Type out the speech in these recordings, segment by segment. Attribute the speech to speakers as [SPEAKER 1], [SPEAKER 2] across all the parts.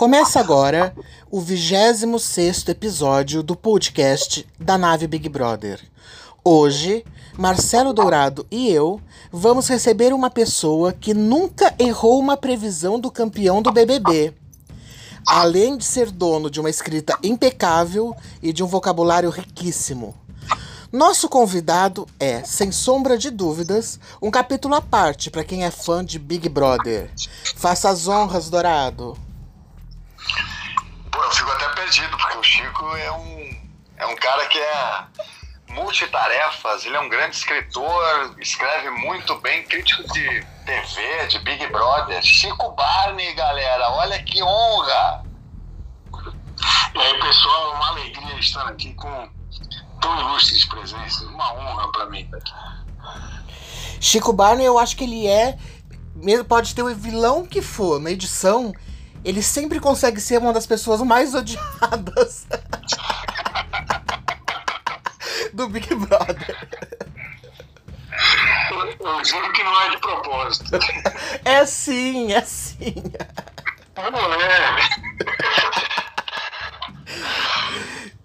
[SPEAKER 1] Começa agora o 26 episódio do podcast da nave Big Brother. Hoje, Marcelo Dourado e eu vamos receber uma pessoa que nunca errou uma previsão do campeão do BBB. Além de ser dono de uma escrita impecável e de um vocabulário riquíssimo. Nosso convidado é, sem sombra de dúvidas, um capítulo à parte para quem é fã de Big Brother. Faça as honras, Dourado.
[SPEAKER 2] Pô, eu fico até perdido, porque o Chico é um, é um cara que é multitarefas, ele é um grande escritor, escreve muito bem, crítico de TV, de Big Brother. Chico Barney, galera, olha que honra!
[SPEAKER 3] E aí, pessoal, é uma alegria estar aqui com tão ilustres presenças, uma honra para mim estar aqui.
[SPEAKER 1] Chico Barney, eu acho que ele é, mesmo pode ter o vilão que for na edição, ele sempre consegue ser uma das pessoas mais odiadas do Big Brother.
[SPEAKER 3] Eu, eu juro que não é de propósito.
[SPEAKER 1] É sim, é sim.
[SPEAKER 3] Não é.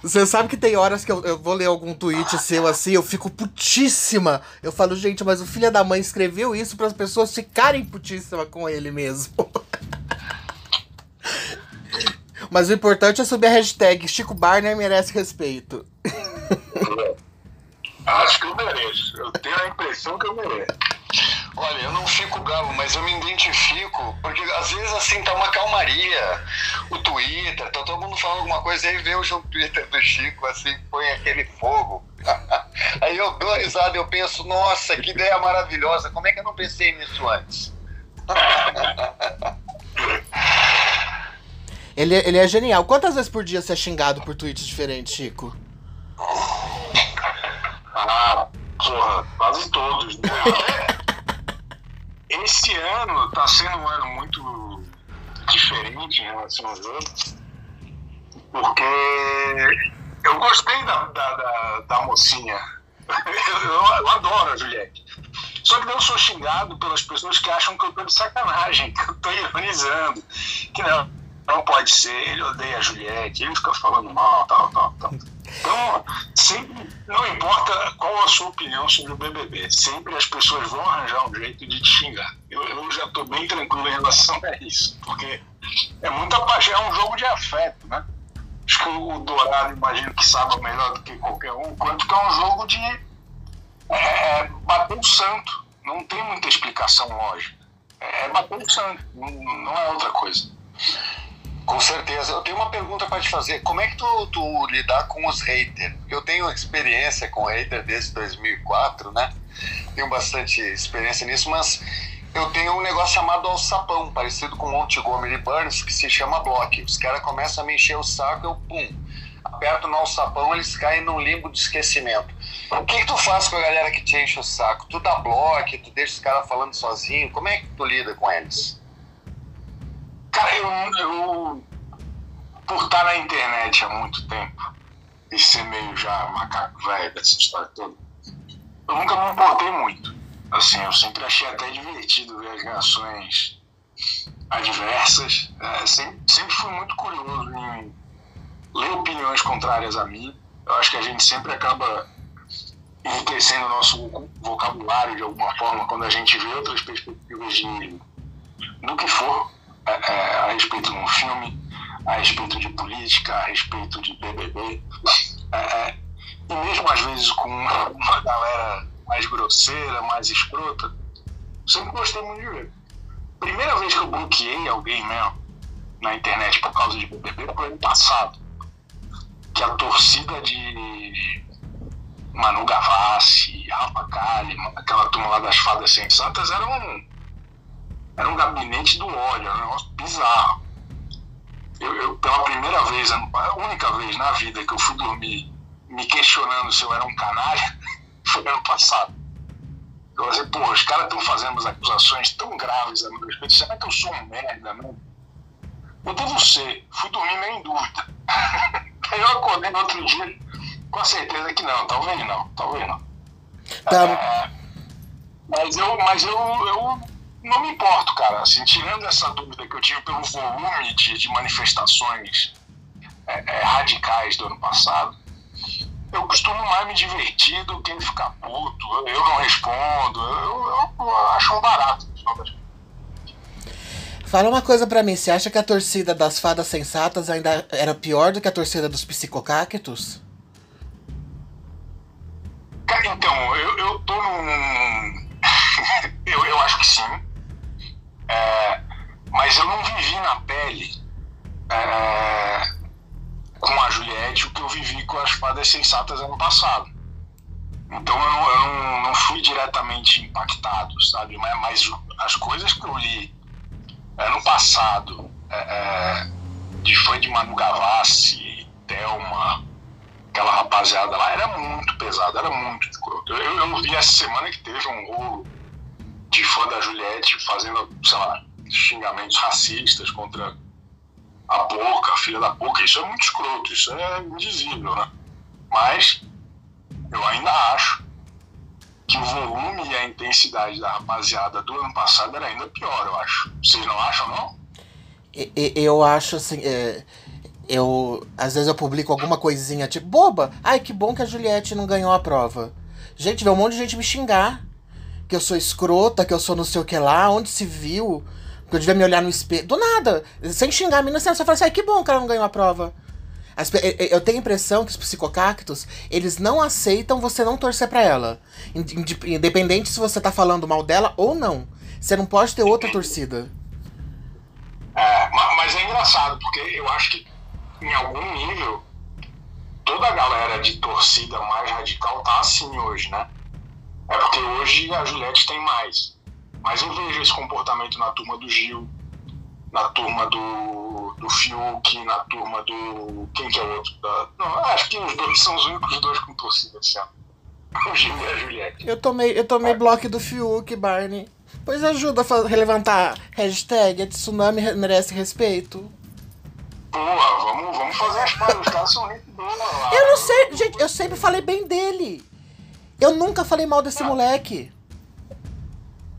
[SPEAKER 1] Você sabe que tem horas que eu, eu vou ler algum tweet seu assim, eu fico putíssima. Eu falo, gente, mas o filho da mãe escreveu isso para as pessoas ficarem putíssima com ele mesmo. Mas o importante é subir a hashtag Chico Barner merece respeito.
[SPEAKER 3] Acho que eu mereço. Eu tenho a impressão que eu mereço.
[SPEAKER 2] Olha, eu não fico bravo, mas eu me identifico, porque às vezes assim tá uma calmaria. O Twitter, tá todo mundo falando alguma coisa, aí vê o jogo Twitter do Chico, assim, põe aquele fogo. aí eu dou risada, eu penso, nossa, que ideia maravilhosa, como é que eu não pensei nisso antes?
[SPEAKER 1] Ele, ele é genial. Quantas vezes por dia você é xingado por tweets diferentes, Chico?
[SPEAKER 3] Ah, porra, quase todos, né? Esse ano tá sendo um ano muito diferente em relação aos outros, porque eu gostei da, da, da, da mocinha. Eu, eu adoro a Juliette. Só que eu sou xingado pelas pessoas que acham que eu tô de sacanagem, que eu tô ironizando, que não, não pode ser, ele odeia a Juliette, ele fica falando mal, tal, tal, tal. Então, sempre, não importa qual a sua opinião sobre o BBB, sempre as pessoas vão arranjar um jeito de te xingar. Eu, eu já estou bem tranquilo em relação a isso, porque é muita paixão, é um jogo de afeto, né? Acho que o Dourado, imagino que saiba melhor do que qualquer um, quanto que é um jogo de é, bater o santo. Não tem muita explicação lógica. É bater o santo, não, não é outra coisa.
[SPEAKER 2] Com certeza. Eu tenho uma pergunta para te fazer. Como é que tu, tu lidar com os haters? Eu tenho experiência com hater desde 2004, né? Tenho bastante experiência nisso, mas eu tenho um negócio chamado alçapão, parecido com Montgomery Burns, que se chama block. Os caras começam a me encher o saco, eu pum, aperto no alçapão, eles caem num limbo de esquecimento. O que, que tu faz com a galera que te enche o saco? Tu dá bloco, tu deixa os caras falando sozinho? Como é que tu lida com eles?
[SPEAKER 3] Cara, eu, eu, por estar na internet há muito tempo e ser meio já macaco velho dessa história toda, eu nunca me importei muito. Assim, eu sempre achei até divertido ver as reações adversas. É, sempre, sempre fui muito curioso em ler opiniões contrárias a mim. Eu acho que a gente sempre acaba enriquecendo o nosso vocabulário de alguma forma quando a gente vê outras perspectivas de, do que for a respeito de um filme, a respeito de política, a respeito de BBB. É, é, e mesmo às vezes com uma, uma galera mais grosseira, mais escrota, sempre gostei muito de ver. Primeira vez que eu bloqueei alguém mesmo na internet por causa de BBB foi ano passado. Que a torcida de Manu Gavassi, Rafa Kalimann, aquela turma lá das fadas sensatas era um era um gabinete do ódio, era um negócio bizarro. Eu, eu, pela primeira vez, a única vez na vida que eu fui dormir me questionando se eu era um canalha, foi ano passado. Eu falei, pô, os caras estão fazendo as acusações tão graves a meu respeito, será que eu sou um merda, não? Eu devo ser, fui dormir meio em dúvida. Aí eu acordei no outro dia com a certeza que não, talvez não, talvez não.
[SPEAKER 1] Tá.
[SPEAKER 3] É, mas eu, mas eu, eu não me importo, cara. Assim, tirando essa dúvida que eu tive pelo volume de, de manifestações é, é, radicais do ano passado, eu costumo mais me divertir do que ficar puto. Eu não respondo. Eu, eu, eu acho um barato.
[SPEAKER 1] Fala uma coisa pra mim, você acha que a torcida das fadas sensatas ainda era pior do que a torcida dos psicocactos?
[SPEAKER 3] Cara, então, eu, eu tô num. eu, eu acho que sim. É, mas eu não vivi na pele é, com a Juliette o que eu vivi com as fadas sensatas ano passado. Então eu não, eu não, não fui diretamente impactado, sabe? Mas, mas, as coisas que eu li ano passado, é, é de fã de Manu Gavassi, Thelma, aquela rapaziada lá, era muito pesado, era muito. Eu, eu vi essa semana que teve um rolo de fã da Juliette fazendo, sei lá, xingamentos racistas contra a boca, a filha da boca. Isso é muito escroto, isso é indizível, né? Mas eu ainda acho que o volume e a intensidade da rapaziada do ano passado era ainda pior, eu acho. Vocês não acham, não?
[SPEAKER 1] Eu acho assim. É, eu. Às vezes eu publico alguma coisinha tipo, boba! Ai, que bom que a Juliette não ganhou a prova. Gente, vê um monte de gente me xingar que eu sou escrota, que eu sou não sei o que lá, onde se viu, que eu devia me olhar no espelho. Do nada, sem xingar a menina, você só fala assim, que bom que ela não ganhou a prova. As, eu tenho a impressão que os psicocactos, eles não aceitam você não torcer para ela. Independente se você tá falando mal dela ou não. Você não pode ter outra torcida.
[SPEAKER 3] É, mas é engraçado, porque eu acho que em algum nível toda a galera de torcida mais radical tá assim hoje, né? É porque hoje a Juliette tem mais. Mas eu vejo esse comportamento na turma do Gil, na turma do, do Fiuk, na turma do. Quem que é o outro? Da, não, acho que os dois são os únicos dois com torcida esse ano. O Gil e a Juliette.
[SPEAKER 1] Eu tomei, eu tomei é. bloco do Fiuk, Barney. Pois ajuda a relevantar hashtag a tsunami merece respeito.
[SPEAKER 3] Pô, vamos, vamos fazer as coisas, os caras são gente boa lá.
[SPEAKER 1] Eu não sei, gente, eu sempre falei bem dele. Eu nunca falei mal desse moleque.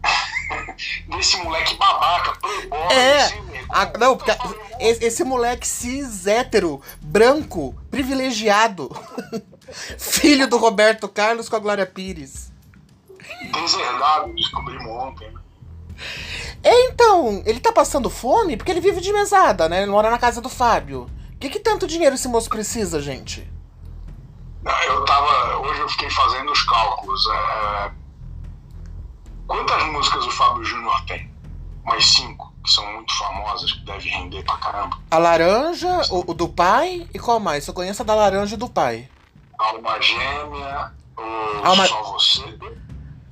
[SPEAKER 3] desse moleque babaca, playboy,
[SPEAKER 1] é. A, não, porque esse, esse, moleque cis, hétero, branco, privilegiado. Filho do Roberto Carlos com a Glória Pires.
[SPEAKER 3] Deserdado, descobrimos ontem. Né?
[SPEAKER 1] Então, ele tá passando fome porque ele vive de mesada, né? Ele mora na casa do Fábio. O que, que tanto dinheiro esse moço precisa, gente?
[SPEAKER 3] Eu tava. Hoje eu fiquei fazendo os cálculos. É, quantas músicas o Fábio Júnior tem? Mais cinco, que são muito famosas, que deve render pra caramba.
[SPEAKER 1] A Laranja, o, o do pai e qual mais? Eu conheço a da Laranja e do pai.
[SPEAKER 3] Alma Gêmea, o Alma... Só Você.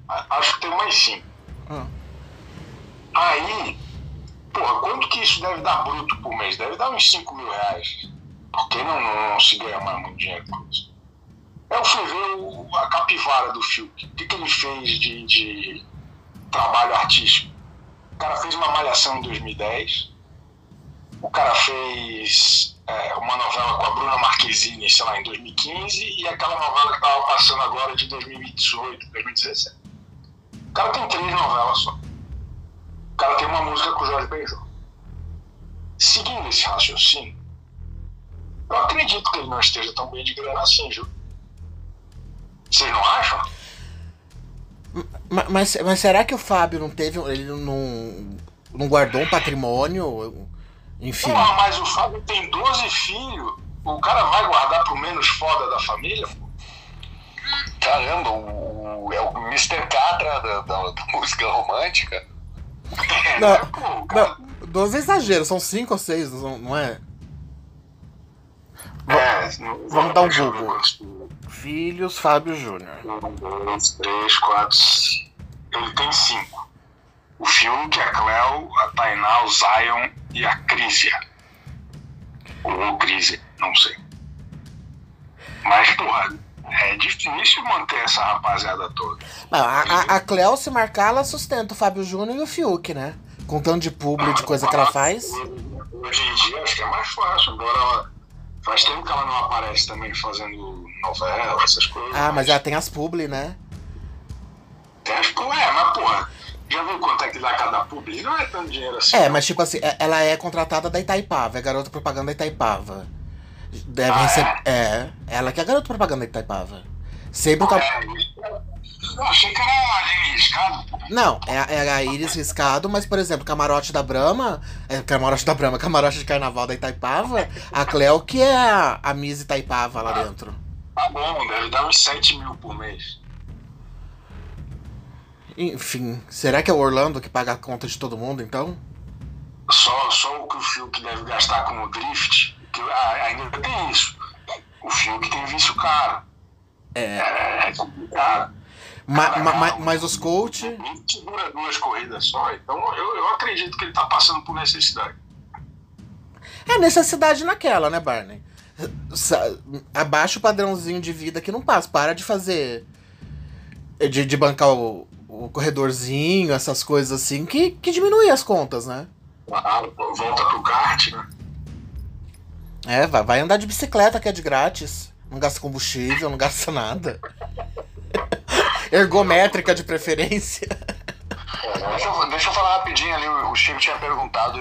[SPEAKER 3] Acho que tem mais cinco. Hum. Aí, porra, quanto que isso deve dar bruto por mês? Deve dar uns 5 mil reais. Porque não, não, não se ganha mais muito dinheiro com isso. Eu fui ver a capivara do Fiuk. O que, que ele fez de, de trabalho artístico? O cara fez uma malhação em 2010. O cara fez é, uma novela com a Bruna Marquezine, sei lá, em 2015. E aquela novela que estava passando agora de 2018, 2017. O cara tem três novelas só. O cara tem uma música com o Jorge Benjor. Seguindo esse raciocínio, eu acredito que ele não esteja tão bem de grana assim, Ju. Vocês não acham?
[SPEAKER 1] Mas, mas será que o Fábio não teve. Ele não, não guardou um patrimônio? Enfim.
[SPEAKER 3] Porra, mas o Fábio tem 12 filhos. O cara vai guardar pro menos foda da família?
[SPEAKER 2] Caramba, o, é o Mr. Catra da, da, da música romântica.
[SPEAKER 3] Não, pô,
[SPEAKER 1] cara... não, 12 é exagero, são 5 ou 6, não, não é?
[SPEAKER 3] É,
[SPEAKER 1] vamos dar um Google. Filhos Fábio Júnior.
[SPEAKER 3] Um, dois, três, quatro. Ele tem cinco. O Fiuk, a Cleo, a Tainá, o Zion e a Crisia. Ou Crisia, não sei. Mas, porra, é difícil manter essa rapaziada toda.
[SPEAKER 1] Não, a, a, a Cleo, se marcar, ela sustenta o Fábio Júnior e o Fiuk, né? Com tanto de público de coisa que ela faz.
[SPEAKER 3] Hoje em dia acho que é mais fácil. Agora ela Faz tempo que ela não aparece também fazendo novela, essas coisas.
[SPEAKER 1] Ah, mas, mas ela tem as publi, né?
[SPEAKER 3] Tem as publi, é, mas porra, Já viu quanto é que dá cada publi? Não é tanto dinheiro assim.
[SPEAKER 1] É, mas tipo assim, é- ela é contratada da Itaipava, é garota propaganda da Itaipava. Deve
[SPEAKER 3] Ah,
[SPEAKER 1] receber. É, ela que é garota propaganda da Itaipava. Sempre a...
[SPEAKER 3] É, eu achei que era ali arriscado. pô.
[SPEAKER 1] Não, é, é a Iris Riscado, mas, por exemplo, camarote da Brahma. É, camarote da Brahma, camarote de carnaval da Itaipava, a Cleo que é a, a Miss Itaipava lá dentro.
[SPEAKER 3] Tá bom, deve dar uns 7 mil por mês.
[SPEAKER 1] Enfim, será que é o Orlando que paga a conta de todo mundo, então?
[SPEAKER 3] Só, só o que o Fiuk deve gastar com o drift, que ah, ainda tem isso. O Fiuk tem vício caro.
[SPEAKER 1] É.
[SPEAKER 3] É complicado.
[SPEAKER 1] Ma- ma- ma- mas os coach.
[SPEAKER 3] Ele segura duas corridas só, então eu, eu acredito que ele tá passando por necessidade.
[SPEAKER 1] É necessidade naquela, né, Barney? Abaixa o padrãozinho de vida que não passa. Para de fazer. De, de bancar o, o corredorzinho, essas coisas assim, que, que diminui as contas, né?
[SPEAKER 3] Claro, volta pro kart, né?
[SPEAKER 1] É, vai, vai andar de bicicleta que é de grátis. Não gasta combustível, não gasta nada. Ergométrica de preferência.
[SPEAKER 2] Deixa eu, deixa eu falar rapidinho ali. O Chico tinha perguntado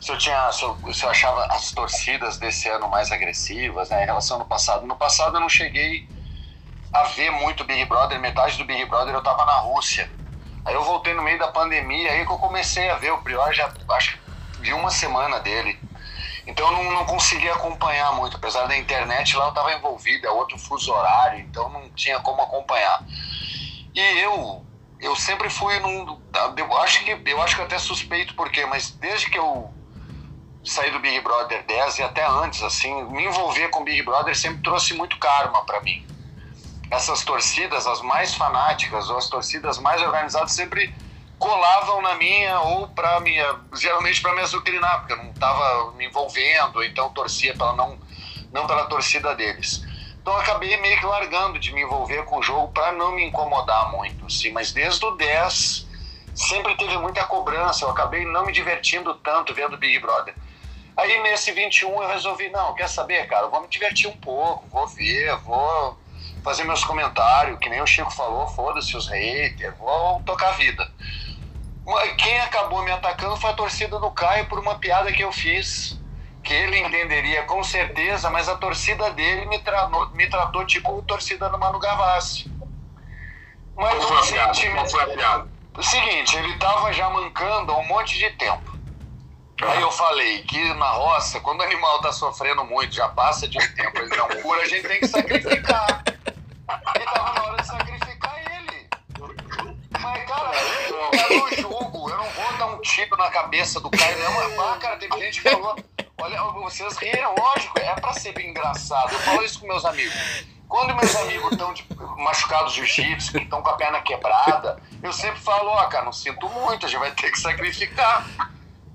[SPEAKER 2] se eu, tinha, se, eu, se eu achava as torcidas desse ano mais agressivas né, em relação ao passado. No passado eu não cheguei a ver muito Big Brother. Metade do Big Brother eu tava na Rússia. Aí eu voltei no meio da pandemia, aí que eu comecei a ver o Prior, já acho vi uma semana dele. Então eu não, não consegui acompanhar muito, apesar da internet lá eu estava envolvido, é outro fuso horário, então não tinha como acompanhar. E eu, eu sempre fui num. Eu acho que eu acho que até suspeito por quê, mas desde que eu saí do Big Brother 10 e até antes, assim, me envolver com Big Brother sempre trouxe muito karma para mim. Essas torcidas, as mais fanáticas ou as torcidas mais organizadas, sempre colavam na minha ou para minha, geralmente para me azucrinar, porque eu não estava me envolvendo, então torcia pela não, não pela torcida deles. Então eu acabei meio que largando de me envolver com o jogo para não me incomodar muito, assim, mas desde o 10 sempre teve muita cobrança, eu acabei não me divertindo tanto vendo Big Brother. Aí nesse 21 eu resolvi, não, quer saber, cara, vou me divertir um pouco, vou ver, vou fazer meus comentários, que nem o Chico falou, foda-se os haters, vou tocar a vida. Quem acabou me atacando foi a torcida do Caio por uma piada que eu fiz, que ele entenderia com certeza, mas a torcida dele me, tratou, me tratou tipo torcida do Manu Gavassi. Mas
[SPEAKER 3] foi a
[SPEAKER 2] o
[SPEAKER 3] piada?
[SPEAKER 2] sentimento-
[SPEAKER 3] foi a piada?
[SPEAKER 2] seguinte, ele tava já mancando há um monte de tempo. Aí eu falei que na roça, quando o animal tá sofrendo muito, já passa de um tempo, ele não cura, a gente tem que sacrificar. E tava na hora de sacrificar ele. Mas, cara, é no jogo, eu não vou dar um tiro na cabeça do Caio, não. Mas, ah, cara, teve gente que falou, olha, vocês riram, lógico, é pra ser bem engraçado. Eu falo isso com meus amigos. Quando meus amigos estão machucados de jiu-jitsu, que estão com a perna quebrada, eu sempre falo, ó, cara, não sinto muito, a gente vai ter que sacrificar.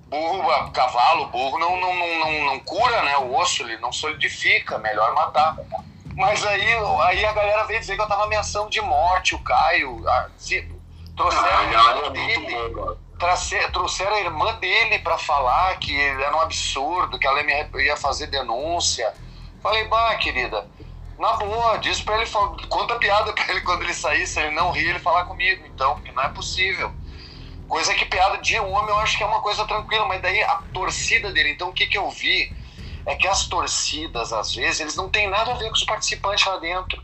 [SPEAKER 2] Burro, a- cavalo, burro não, não, não, não, cura, né? O osso, ele não solidifica, melhor matar. Mas aí, aí a galera veio dizer que eu tava ameaçando de morte o Caio. ah, se- trouxeram
[SPEAKER 3] Ah,
[SPEAKER 2] a trace- trouxeram a irmã dele pra falar que era um absurdo, que ela ia fazer denúncia. Falei, bah, querida, na boa, diz pra ele, conta piada pra ele quando ele sair, se ele não rir, ele falar comigo, então, porque não é possível. Coisa que piada de homem eu acho que é uma coisa tranquila, mas daí a torcida dele, então o que que eu vi é que as torcidas, às vezes, eles não têm nada a ver com os participantes lá dentro.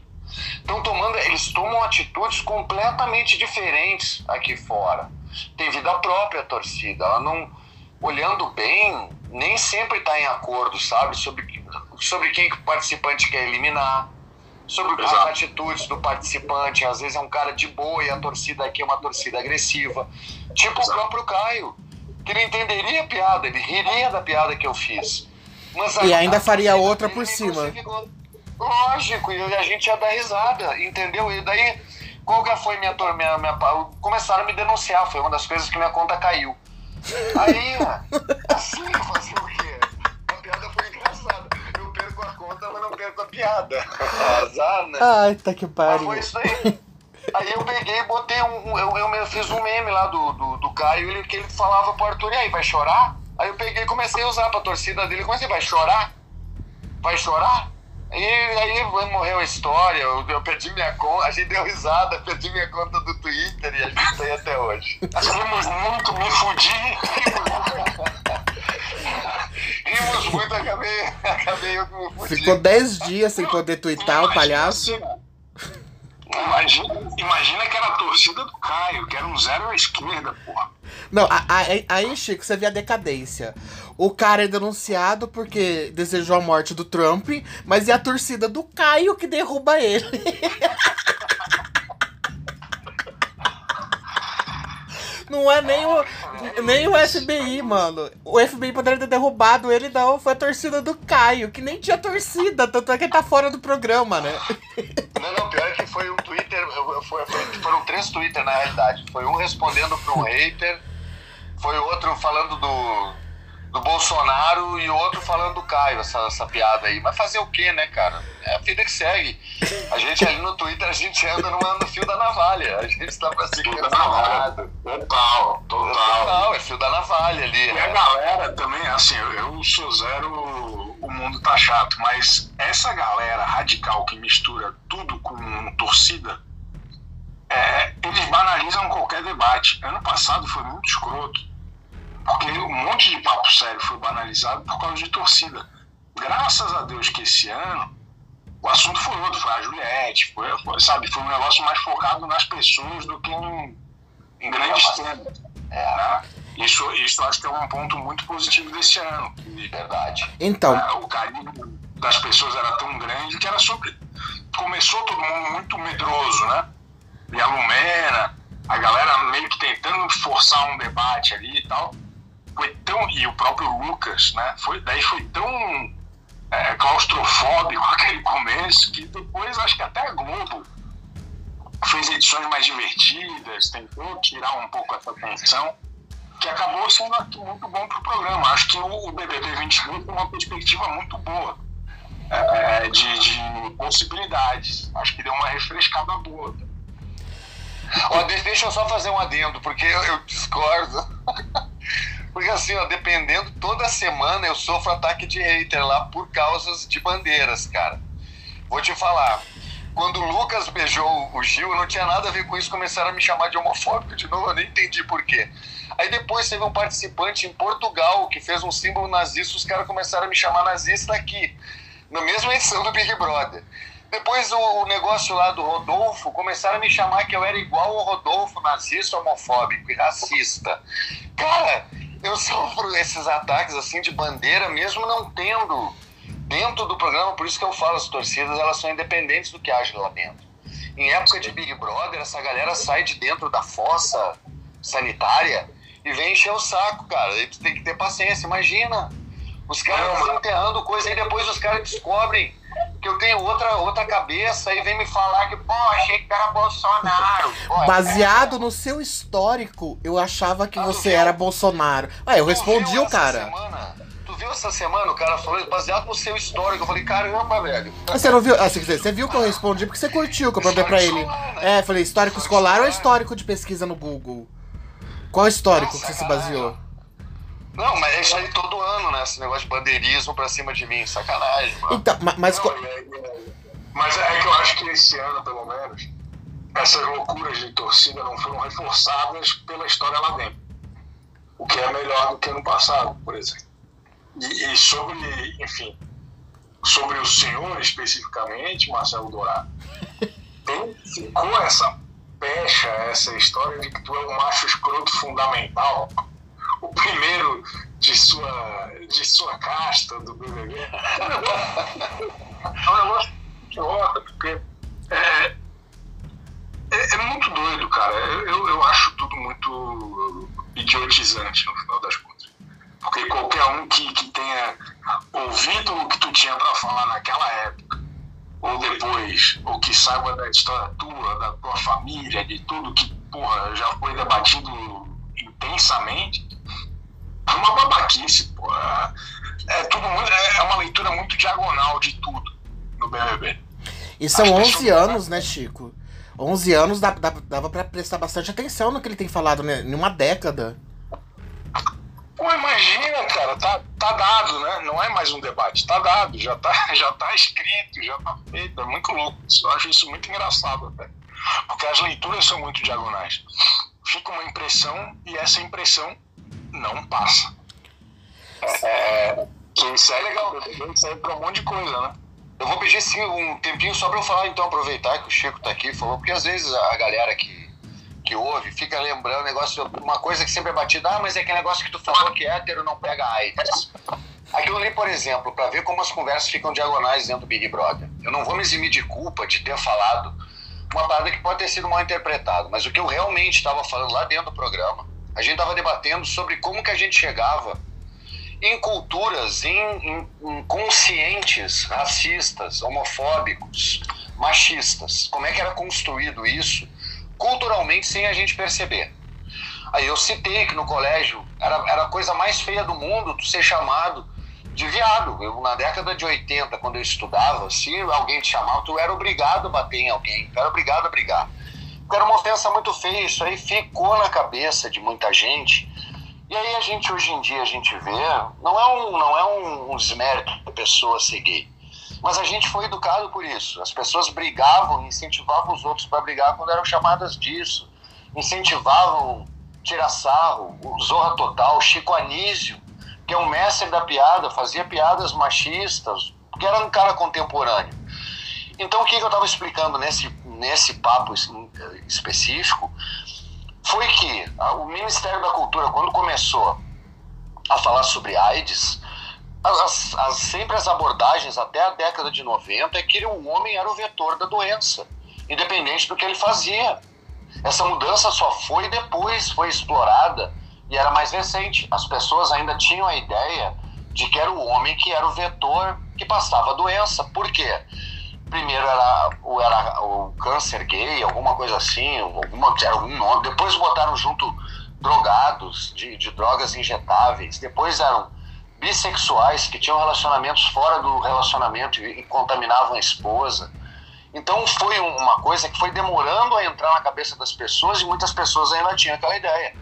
[SPEAKER 2] Estão tomando, eles tomam atitudes completamente diferentes aqui fora. Tem vida própria a torcida, ela não, olhando bem, nem sempre está em acordo, sabe, sobre, sobre quem que o participante quer eliminar, sobre as
[SPEAKER 3] Exato.
[SPEAKER 2] atitudes do participante. Às vezes é um cara de boa e a torcida aqui é uma torcida agressiva. Tipo
[SPEAKER 3] Exato.
[SPEAKER 2] o próprio Caio, que ele entenderia a piada, ele riria da piada que eu fiz. Mas a-
[SPEAKER 1] E ainda
[SPEAKER 2] a
[SPEAKER 1] faria outra por cima.
[SPEAKER 2] Lógico, e a gente ia dar risada, entendeu? E daí, qual que foi minha, minha, minha Começaram a me denunciar, foi uma das coisas que minha conta caiu. Aí, ó, assim, fazer o quê? A piada foi engraçada. Eu perco a conta, mas não perco a piada. Azar, né?
[SPEAKER 1] Ai, tá que
[SPEAKER 2] Mas
[SPEAKER 1] pariu.
[SPEAKER 2] foi isso aí. Aí eu peguei e botei um. Eu, eu, eu fiz um meme lá do, do, do Caio, ele, que ele falava pro Arthur, e aí, vai chorar? Aí eu peguei e comecei a usar pra torcida dele. Comecei, vai chorar? Vai chorar? E aí morreu a história, eu, eu, perdi minha conta, a gente deu risada, perdi minha conta do Twitter e a gente tem até hoje.
[SPEAKER 3] Rimos muito, me fudi.
[SPEAKER 2] Rimos muito, acabei, acabei eu me fudi.
[SPEAKER 1] Ficou 10 dias sem poder twittar o palhaço.
[SPEAKER 3] Imagina, imagina que era a torcida do Caio, que era um zero à esquerda, porra.
[SPEAKER 1] Não, aí, aí, Chico, você vê a decadência. O cara é denunciado porque desejou a morte do Trump, mas é a torcida do Caio que derruba ele. Não é nem o, nem o FBI, mano. O FBI poderia ter derrubado ele, não. Foi a torcida do Caio, que nem tinha torcida, tanto é que ele tá fora do programa, né?
[SPEAKER 2] Não, não, pior é que foi um Twitter. Foi, foram três Twitter na realidade. Foi um respondendo pra um hater, foi outro falando do do Bolsonaro e outro falando do Caio, essa, essa piada aí. Mas fazer o quê, né, cara? É a vida que segue. A gente ali no Twitter, a gente anda no, no fio da navalha. A gente tá pra seguir
[SPEAKER 3] cancelado. Total, total.
[SPEAKER 2] Total, é fio da navalha ali.
[SPEAKER 3] E
[SPEAKER 2] né?
[SPEAKER 3] a galera também, assim, eu sou zero, o mundo tá chato, mas essa galera radical que mistura tudo com torcida, é, eles banalizam qualquer debate. Ano passado foi muito escroto porque um monte de papo sério foi banalizado por causa de torcida. Graças a Deus que esse ano o assunto foi outro, foi a Juliette, foi, foi sabe, foi um negócio mais focado nas pessoas do que em, em grandes temas. É, né? Isso, isso acho que é um ponto muito positivo desse ano.
[SPEAKER 2] Verdade.
[SPEAKER 1] Então.
[SPEAKER 3] É, o carinho das pessoas era tão grande que era sobre. Começou todo mundo muito medroso, né? E a Lumena, a galera meio que tentando forçar um debate ali e tal foi tão. E o próprio Lucas, né? Foi, daí foi tão é, claustrofóbico aquele começo que depois acho que até a Globo fez edições mais divertidas, tentou tirar um pouco essa tensão, que acabou sendo muito bom para o programa. Acho que o BBB 22 tem uma perspectiva muito boa é, é, de, de, possibilidades. Acho que deu uma refrescada boa.
[SPEAKER 2] Deixa eu só fazer um adendo, porque eu discordo. Porque assim, ó, dependendo, toda semana eu sofro ataque de hater lá por causas de bandeiras, cara. Vou te falar. Quando o Lucas beijou o Gil, não tinha nada a ver com isso, começaram a me chamar de homofóbico de novo, eu nem entendi por quê. Aí depois teve um participante em Portugal que fez um símbolo nazista, os caras começaram a me chamar nazista aqui, na mesma edição do Big Brother. Depois o, o, negócio lá do Rodolfo, começaram a me chamar que eu era igual ao Rodolfo, nazista, homofóbico e racista. Cara, eu sofro esses ataques assim de bandeira, mesmo não tendo dentro do programa, por isso que eu falo, as torcidas elas são independentes do que haja lá dentro. Em época de Big Brother, essa galera sai de dentro da fossa sanitária e vem encher o saco, cara. Aí tu tem que ter paciência, imagina. Os caras enterrando coisa e depois os caras descobrem que eu tenho outra, outra cabeça e vem me falar que, pô, achei que era Bolsonaro. Pô,
[SPEAKER 1] Baseado é... no seu histórico, eu achava que ah, você viu? era Bolsonaro. Ah, eu tu respondi o cara.
[SPEAKER 2] Semana? Tu viu essa semana o cara falou baseado no seu histórico? Eu falei, caramba, velho.
[SPEAKER 1] Ah, você não viu? Ah, você, viu que eu respondi porque você curtiu que eu perguntei pra ele. Né? É, falei, histórico escolar ou histórico de pesquisa no Google? Qual histórico Nossa, que você caralho. se baseou?
[SPEAKER 2] Não, mas é isso aí todo ano, né? Esse negócio de bandeirismo pra cima de mim, sacanagem. Mano.
[SPEAKER 1] Então, mas. Não,
[SPEAKER 3] é, é, mas é que eu acho que esse ano, pelo menos, essas loucuras de torcida não foram reforçadas pela história lá dentro. O que é melhor do que no passado, por exemplo. E, e sobre, enfim, sobre o senhor especificamente, Marcelo Dourado, tem, ficou essa pecha, essa história de que tu é um macho escroto fundamental o primeiro de sua, de sua casta do BBB. É um negócio idiota, porque é, é, é, muito doido, cara. Eu, eu acho tudo muito idiotizante no final das contas. Porque qualquer um que, que tenha ouvido o que tu tinha para falar naquela época, ou depois, ou que saiba da história tua, da tua família, de tudo que porra, já foi debatido intensamente, é uma babaquice, pô. É, é, tudo muito, é, é uma leitura muito diagonal de tudo no BBB.
[SPEAKER 1] E são 11 anos, né, Chico? 11 anos dava, dava pra prestar bastante atenção no que ele tem falado, né? Em uma década.
[SPEAKER 3] Pô, imagina, cara. cara, tá, tá dado, né? Não é mais um debate, tá dado, já tá, já tá escrito, já tá feito. É muito louco. Eu acho isso muito engraçado até. Porque as leituras são muito diagonais. Fica uma impressão e essa impressão não passa. É, que isso é legal, isso aí pra um monte de coisa, né?
[SPEAKER 2] Eu vou pedir sim um tempinho só para eu falar, então, aproveitar que o Chico tá aqui falou, porque às vezes a galera que, que ouve fica lembrando negócio, uma coisa que sempre é batida, ah, mas é aquele negócio que tu falou que hétero não pega AIDS. Aquilo ali, por exemplo, para ver como as conversas ficam diagonais dentro do Big Brother. Eu não vou me eximir de culpa de ter falado uma parada que pode ter sido mal interpretada, mas o que eu realmente estava falando lá dentro do programa, a gente estava debatendo sobre como que a gente chegava em culturas, em, conscientes racistas, homofóbicos, machistas. Como é que era construído isso culturalmente sem a gente perceber? Aí eu citei que no colégio era, era a coisa mais feia do mundo tu ser chamado de viado. Eu, na década de 80, quando eu estudava, se alguém te chamava, tu era obrigado a bater em alguém, tu era obrigado a brigar. Era uma ofensa muito feia, isso aí ficou na cabeça de muita gente e aí a gente hoje em dia a gente vê, não é um, não é um, um desmérito da pessoa ser gay, mas a gente foi educado por isso. As pessoas brigavam, incentivavam os outros para brigar quando eram chamadas disso, incentivavam tirar sarro, Zorra Total, Chico Anísio, que é um mestre da piada, fazia piadas machistas, porque era um cara contemporâneo. Então o que, que eu estava explicando nesse, nesse papo específico foi que o Ministério da Cultura, quando começou a falar sobre AIDS, as, as, sempre as abordagens até a década de 90 é que o homem era o vetor da doença, independente do que ele fazia. Essa mudança só foi depois, foi explorada e era mais recente. As pessoas ainda tinham a ideia de que era o homem que era o vetor que passava a doença. Por quê? Primeiro era, era o câncer gay, alguma coisa assim, alguma, era algum nome. Depois botaram junto drogados de, de drogas injetáveis. Depois eram bissexuais que tinham relacionamentos fora do relacionamento e, e contaminavam a esposa. Então foi uma coisa que foi demorando a entrar na cabeça das pessoas e muitas pessoas ainda tinham aquela ideia.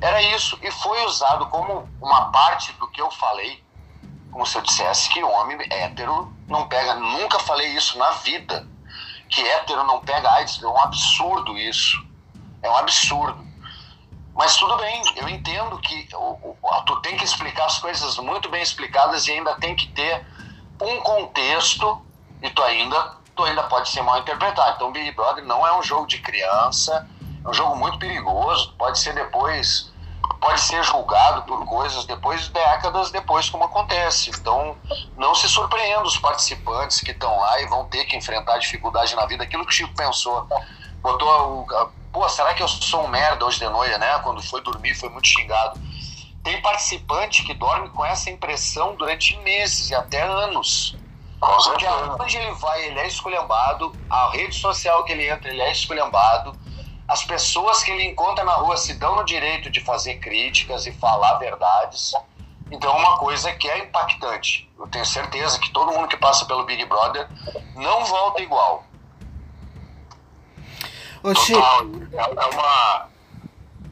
[SPEAKER 2] Era isso. E foi usado como uma parte do que eu falei como se eu dissesse que homem hétero não pega. Nunca falei isso na vida. Que hétero não pega AIDS. É um absurdo isso. É um absurdo. Mas tudo bem, eu entendo que o, o, tu tem que explicar as coisas muito bem explicadas e ainda tem que ter um contexto e tu ainda, tu ainda pode ser mal interpretado. Então, Big Brother não é um jogo de criança, é um jogo muito perigoso, pode ser depois pode ser julgado por coisas depois décadas depois como acontece. Então, não se surpreenda os participantes que estão lá e vão ter que enfrentar dificuldade na vida. Aquilo que o Chico pensou, botou o, pô, será que eu sou um merda hoje de noite, né? Quando foi dormir foi muito xingado. Tem participante que dorme com essa impressão durante meses e até anos. Porque onde ele vai, ele é esculhambado, a rede social que ele entra, ele é esculhambado, as pessoas que ele encontra na rua se dão no direito de fazer críticas e falar verdades. Então é uma coisa que é impactante. Eu tenho certeza que todo mundo que passa pelo Big Brother não volta igual.
[SPEAKER 3] Oxi. É uma.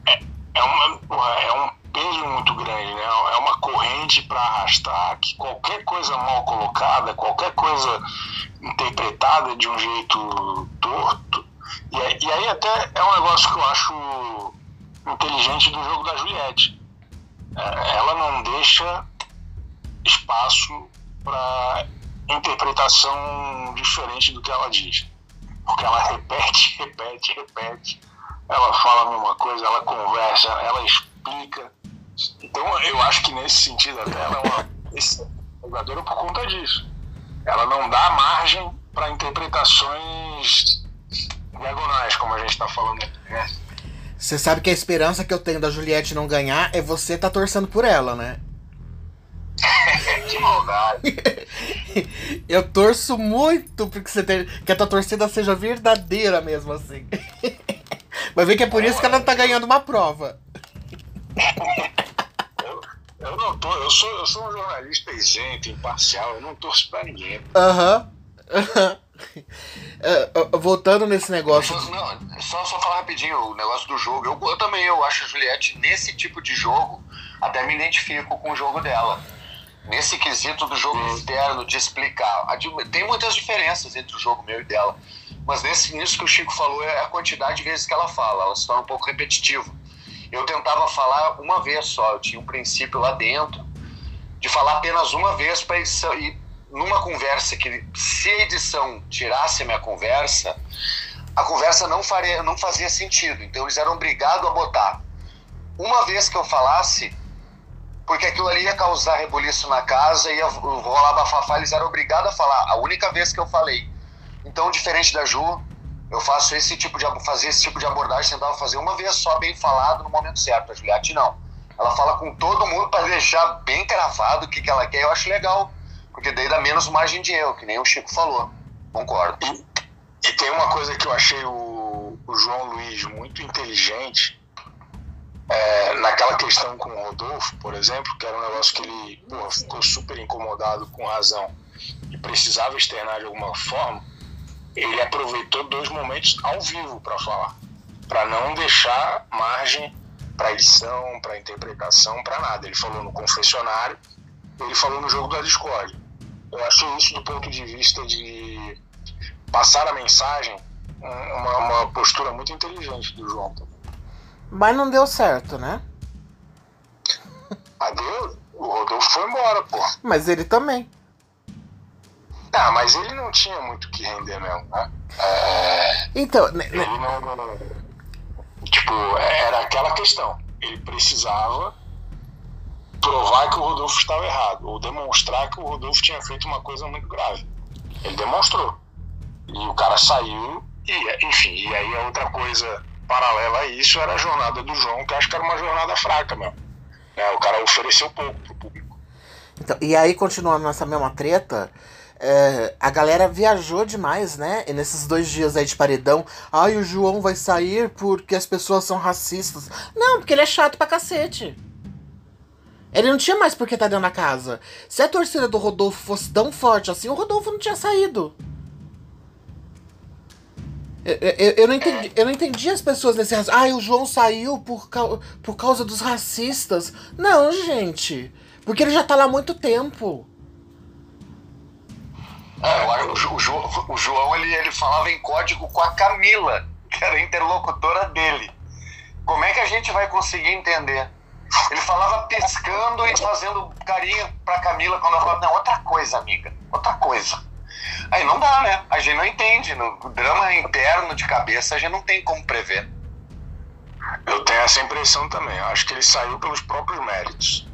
[SPEAKER 3] É, é, uma, é um peso muito grande, né? É uma corrente para arrastar que qualquer coisa mal colocada, qualquer coisa interpretada de um jeito torto, e aí, e aí até é um negócio que eu acho inteligente do jogo da Juliette. É, ela não deixa espaço para interpretação diferente do que ela diz. Porque ela repete, repete, repete. Ela fala a mesma coisa, ela conversa, ela explica. Então eu acho que nesse sentido até ela é uma jogadora por conta disso. Ela não dá margem para interpretações diagonais, como a gente tá falando né?
[SPEAKER 1] Você sabe que a esperança que eu tenho da Juliette não ganhar é você tá torcendo por ela, né?
[SPEAKER 3] que maldade.
[SPEAKER 1] eu torço muito porque você ter, que a tua torcida seja verdadeira mesmo assim. Mas vê que é por isso que ela não tá ganhando uma prova.
[SPEAKER 3] eu, eu não tô, eu sou, eu sou um jornalista isento, imparcial, eu não torço pra ninguém.
[SPEAKER 1] Aham. Uhum. Uh, voltando nesse negócio.
[SPEAKER 2] Não, só, só falar rapidinho o negócio do jogo. Eu, eu, também eu acho a Juliette nesse tipo de jogo até me identifico com o jogo dela. Nesse quesito do jogo externo, de explicar. Tem muitas diferenças entre o jogo meu e dela. Mas nesse, nisso que o Chico falou é a quantidade de vezes que ela fala. Ela se torna um pouco repetitivo. Eu tentava falar uma vez só. Eu tinha um princípio lá dentro de falar apenas uma vez para. E numa conversa que, se a edição tirasse a minha conversa, a conversa não, faria, não fazia sentido. Então eles eram obrigados a botar uma vez que eu falasse, porque aquilo ali ia causar rebuliço na casa, ia rolar bafafá, eles eram obrigados a falar. A única vez que eu falei. Então, diferente da Ju, eu faço esse tipo de fazer esse tipo de abordagem, tentava fazer uma vez só bem falado no momento certo. A Juliette não. Ela fala com todo mundo para deixar bem cravado o que, que ela quer. Eu acho legal, porque daí dá menos margem de erro, que nem o Chico falou. Concordo.
[SPEAKER 3] E, e tem uma coisa que eu achei o, o João Luiz muito inteligente é, naquela questão com o Rodolfo, por exemplo, que era um negócio que ele ficou super incomodado com razão e precisava externar de alguma forma, ele aproveitou dois momentos ao vivo para falar, para não deixar margem para edição, para interpretação, para nada. Ele falou no confessionário, ele falou no jogo da Discord. Eu achei isso do ponto de vista de passar a mensagem uma, uma postura muito inteligente do João.
[SPEAKER 1] Mas não deu certo, né?
[SPEAKER 3] Ah, deu? O Rodolfo foi embora, pô.
[SPEAKER 1] Mas ele também.
[SPEAKER 3] Ah, mas ele não tinha muito o que render mesmo, né? É...
[SPEAKER 1] Então,
[SPEAKER 3] ele não, não, Tipo, era aquela questão. Ele precisava provar que o Rodolfo estava errado, ou demonstrar que o Rodolfo tinha feito uma coisa muito grave. Ele demonstrou. E o cara saiu, e enfim, e aí a outra coisa paralela a isso era a jornada do João, que acho que era uma jornada fraca mesmo. É, o cara ofereceu pouco pro público.
[SPEAKER 1] Então, e aí, continuando nessa mesma treta, é, a galera viajou demais, né? E nesses dois dias aí de paredão, ai, o João vai sair porque as pessoas são racistas. Não, porque ele é chato pra cacete. Ele não tinha mais por que estar tá dentro da casa. Se a torcida do Rodolfo fosse tão forte assim, o Rodolfo não tinha saído. Eu, eu, eu, não entendi, eu não entendi as pessoas nesse racismo. Ah, o João saiu por, por causa dos racistas. Não, gente. Porque ele já tá lá há muito tempo.
[SPEAKER 2] O, o, João, o João ele, ele falava em código com a Camila, que era a interlocutora dele. Como é que a gente vai conseguir entender? Ele falava piscando e fazendo carinho pra Camila quando ela falava, não, outra coisa, amiga, outra coisa. Aí não dá, né? A gente não entende. No drama interno de cabeça, a gente não tem como prever.
[SPEAKER 3] Eu tenho essa impressão também. Eu acho que ele saiu pelos próprios méritos.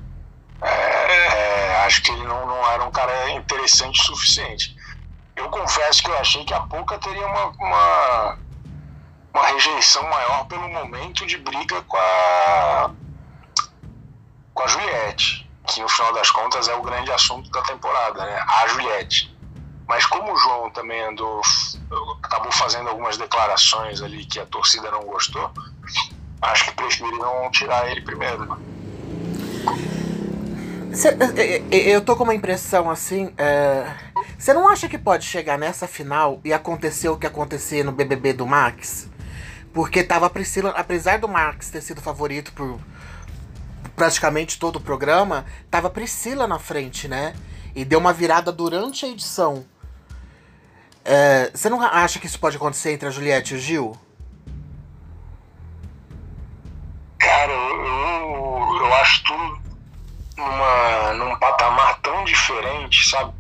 [SPEAKER 3] É, é, acho que ele não, não era um cara interessante o suficiente. Eu confesso que eu achei que a Pouca teria uma, uma, uma rejeição maior pelo momento de briga com a, com a Juliette, que no final das contas é o grande assunto da temporada, né? A Juliette. Mas como o João também andou, acabou fazendo algumas declarações ali que a torcida não gostou, acho que preferiram tirar ele primeiro. Né?
[SPEAKER 1] Cê, eu tô com uma impressão assim. Você é... não acha que pode chegar nessa final e acontecer o que aconteceu no BBB do Max? Porque tava a Priscila, apesar do Max ter sido favorito por praticamente todo o programa, tava Priscila na frente, né? E deu uma virada durante a edição. É, você não acha que isso pode acontecer entre a Juliette e o Gil?
[SPEAKER 3] Cara, eu, eu acho tudo numa, num patamar tão diferente, sabe?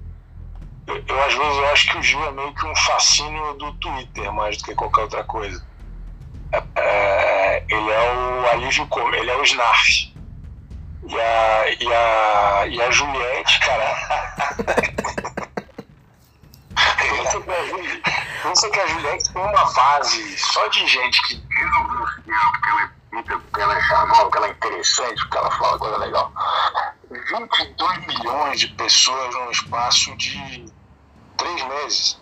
[SPEAKER 3] Eu, eu, às vezes eu acho que o Gil é meio que um fascínio do Twitter mais do que qualquer outra coisa. É, é ele é o alívio ele é o Snarf. E a, e a, e a Juliette, cara. Pensa que a Juliette tem uma base só de gente que porque ela é bonita, porque ela é charmosa, porque ela é interessante, porque ela fala coisa legal. 22 milhões de pessoas num espaço de três meses.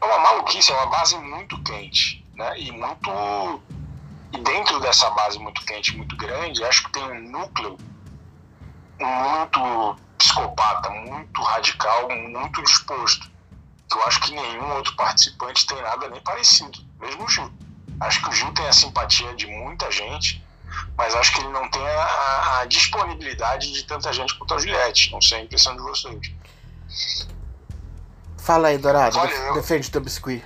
[SPEAKER 3] É uma maluquice, é uma base muito quente. Né? E muito. E dentro dessa base muito quente, muito grande, acho que tem um núcleo muito psicopata, muito radical, muito disposto eu acho que nenhum outro participante tem nada nem parecido, mesmo o Gil. Acho que o Gil tem a simpatia de muita gente, mas acho que ele não tem a, a disponibilidade de tanta gente quanto a Juliette. Não sei a impressão de vocês.
[SPEAKER 1] Fala aí, Dourado.
[SPEAKER 2] Olha, eu-
[SPEAKER 1] Defende teu biscuit.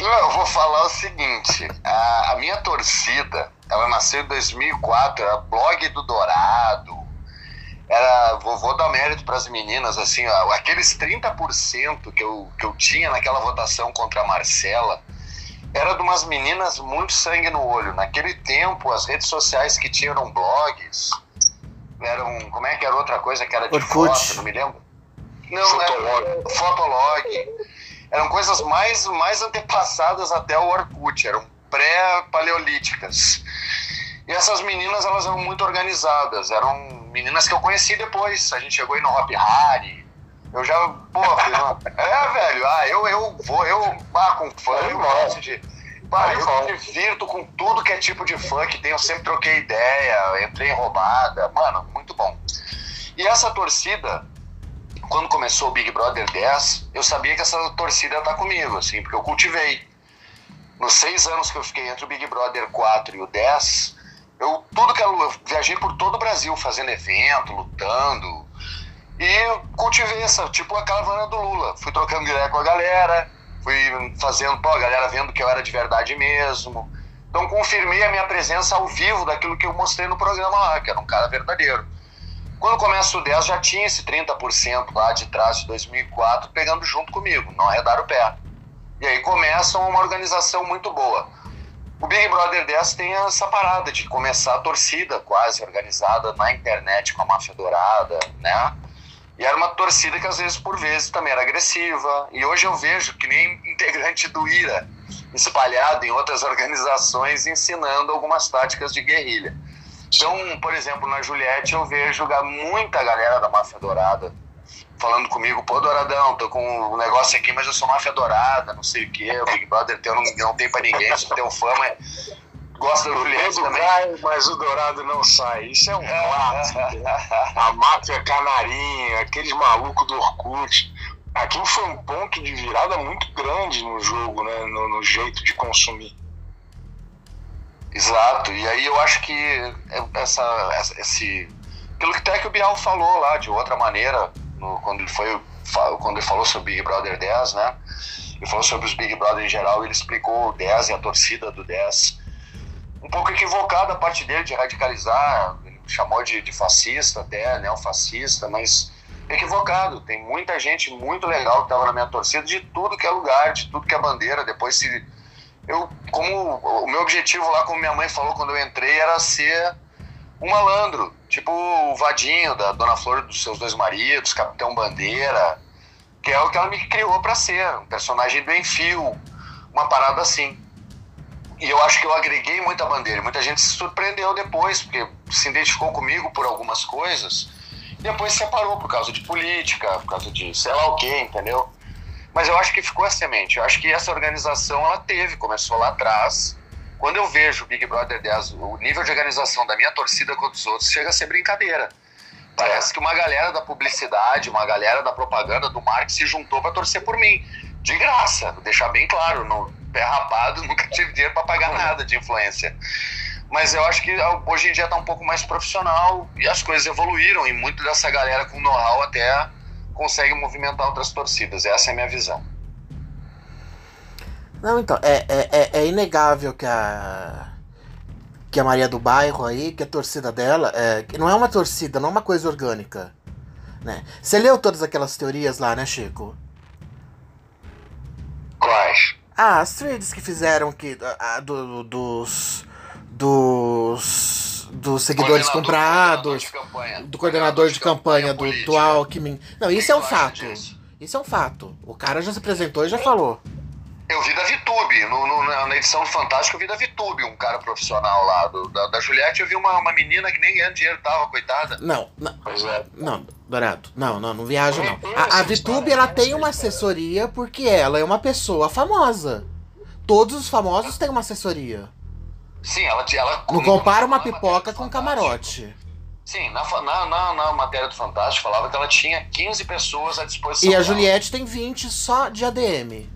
[SPEAKER 2] Não, eu vou falar o seguinte: a, a minha torcida, ela nasceu em 2004, era blog do Dourado. Era, vou, vou dar mérito para as meninas, assim, ó, aqueles 30% que eu, que eu tinha naquela votação contra a Marcela, era de umas meninas muito sangue no olho. Naquele tempo, as redes sociais que tinham eram blogs, eram, como é que era outra coisa que era de
[SPEAKER 1] Orkut.
[SPEAKER 2] foto, não me lembro. Não, era Fotolog. Eram coisas mais, mais antepassadas até o Orkut, eram pré-paleolíticas. E essas meninas, elas eram muito organizadas, eram meninas que eu conheci depois. A gente chegou aí no Hop Harry. Eu já, pô, uma... É, velho, ah, eu, eu vou, eu, ah, com fã, eu gosto de... Pá, eu me divirto com tudo que é tipo de fã que tem, eu sempre troquei ideia, entrei em roubada, mano, muito bom. E essa torcida, quando começou o Big Brother 10, eu sabia que essa torcida estar comigo, assim, porque eu cultivei. Nos seis anos que eu fiquei entre o Big Brother 4 e o 10, eu tudo que eu, eu viajei por todo o Brasil, fazendo evento, lutando. E cultivei essa, tipo a caravana do Lula. Fui trocando ideia com a galera, fui fazendo, pô, a galera vendo que eu era de verdade mesmo. Então confirmei a minha presença ao vivo daquilo que eu mostrei no programa lá, que era um cara verdadeiro. Quando começa o 10, já tinha esse 30% lá de trás de 2004 pegando junto comigo, não arredaram o pé. E aí começa uma organização muito boa. O Big Brother 10 tem essa parada de começar a torcida quase organizada na internet com a máfia dourada, né? E era uma torcida que às vezes, por vezes, também era agressiva. E hoje eu vejo que nem integrante do IRA espalhado em outras organizações ensinando algumas táticas de guerrilha. Então, por exemplo, na Juliette eu vejo muita galera da máfia dourada falando comigo, pô, Douradão, tô com um negócio aqui, mas eu sou máfia dourada, não sei o quê, o Big Brother teu não, não tem pra ninguém, só tem fama. Gosta da Juliette também.
[SPEAKER 3] mas o Dourado não sai. Isso é um clássico. A máfia canarinha, aqueles malucos do Orkut. Aquilo foi um ponto de virada muito grande no jogo, né? No, no jeito de consumir.
[SPEAKER 2] Exato, e aí eu acho que essa, essa- esse. Aquilo que até que o Bial falou lá, de outra maneira, no- quando, ele foi, quando ele falou sobre Big Brother 10, né? Ele falou sobre os Big Brother em geral, ele explicou o 10 e a torcida do 10. Um pouco equivocada a parte dele de radicalizar, ele chamou de, de fascista até, neofascista, mas equivocado. Tem muita gente muito legal que estava na minha torcida de tudo que é lugar, de tudo que é bandeira. Depois se eu como o meu objetivo lá como minha mãe falou quando eu entrei era ser um malandro tipo o Vadinho da Dona Flor dos seus dois maridos Capitão Bandeira que é o que ela me criou para ser um personagem do Enfio uma parada assim. E eu acho que eu agreguei muita bandeira muita gente se surpreendeu depois porque se identificou comigo por algumas coisas e depois se separou por causa de política por causa de sei lá o que entendeu mas eu acho que ficou a semente. Eu acho que essa organização ela teve, começou lá atrás. Quando eu vejo o Big Brother 10, o nível de organização da minha torcida com os outros chega a ser brincadeira. Parece que uma galera da publicidade, uma galera da propaganda, do marketing se juntou para torcer por mim. De graça, vou deixar bem claro, no pé rapado, nunca tive dinheiro para pagar nada de influência. Mas eu acho que hoje em dia está um pouco mais profissional e as coisas evoluíram e muito dessa galera com know-how até consegue movimentar outras torcidas. Essa é a minha visão.
[SPEAKER 1] Não, então, é, é, é, é inegável que a. Que a Maria do Bairro aí, que a torcida dela, é, que não é uma torcida, não é uma coisa orgânica. Né? Você leu todas aquelas teorias lá, né, Chico?
[SPEAKER 2] Quais?
[SPEAKER 1] Ah, as threads que fizeram que. A, do, dos. Dos. Dos seguidores comprados.
[SPEAKER 2] de campanha.
[SPEAKER 1] Do coordenador de campanha do, do. Alckmin. Não, isso é um fato.
[SPEAKER 2] disso?
[SPEAKER 1] Isso é um fato. O cara já se apresentou e já falou.
[SPEAKER 2] Eu vi da Vitube, no, no- na- edição do Fantástico eu vi da Vitube, um cara profissional lá. Do, da, da Juliette eu vi uma, uma menina que nem ganhando dinheiro tava, coitada.
[SPEAKER 1] Não, não.
[SPEAKER 3] Pois é.
[SPEAKER 1] Não, Dourado, não, não, não viaja não. A, a
[SPEAKER 3] história,
[SPEAKER 1] ela
[SPEAKER 3] tem
[SPEAKER 1] tem uma assessoria porque ela é uma pessoa famosa. Todos os famosos têm uma assessoria.
[SPEAKER 2] Sim, ela. ela
[SPEAKER 1] Não compara uma pipoca com um camarote.
[SPEAKER 2] Sim, na, na, na, na matéria do Fantástico falava que ela tinha 15 pessoas à disposição.
[SPEAKER 1] E a
[SPEAKER 2] dela.
[SPEAKER 1] Juliette tem 20 só de ADM.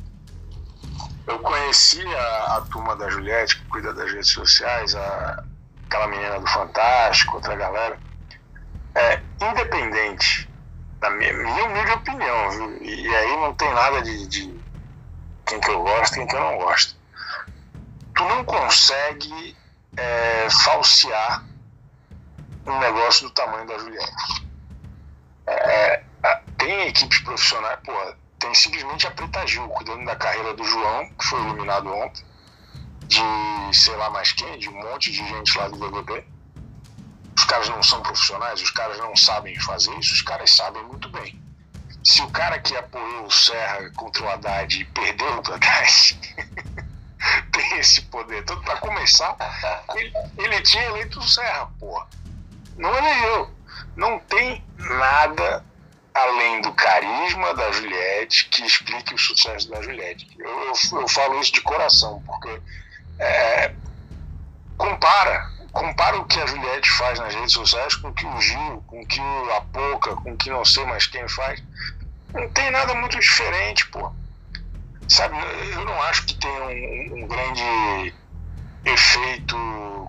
[SPEAKER 3] Eu conheci a, a turma da Juliette, que cuida das redes sociais, há aquela menina do Fantástico, outra galera. É, independente, na minha, minha humilde opinião, viu? E aí não tem nada de, de quem que eu gosto e quem que eu não gosto. Tu não consegue é, falsear um negócio do tamanho da Juliette. É, é tem equipes profissionais, pô, tem simplesmente a Preta Gil cuidando da carreira do João, que foi eliminado ontem, de sei lá mais quem, de um monte de gente lá do BBB. Os caras não são profissionais, os caras não sabem fazer isso, os caras sabem muito bem. Se o cara que apoiou o Serra contra o Haddad perdeu o Haddad tem esse poder todo, para começar, ele, ele tinha eleito o Serra, porra. Não elegeu. Não tem nada além do carisma da Juliette que explique o sucesso da Juliette. Eu, eu, eu falo isso de coração, porque é, compara, compara o que a Juliette faz nas redes sociais com o que o Gil, com o que a Poca, com o que não sei mais quem faz. Não tem nada muito diferente, pô. Sabe, eu não acho que tem um, um grande efeito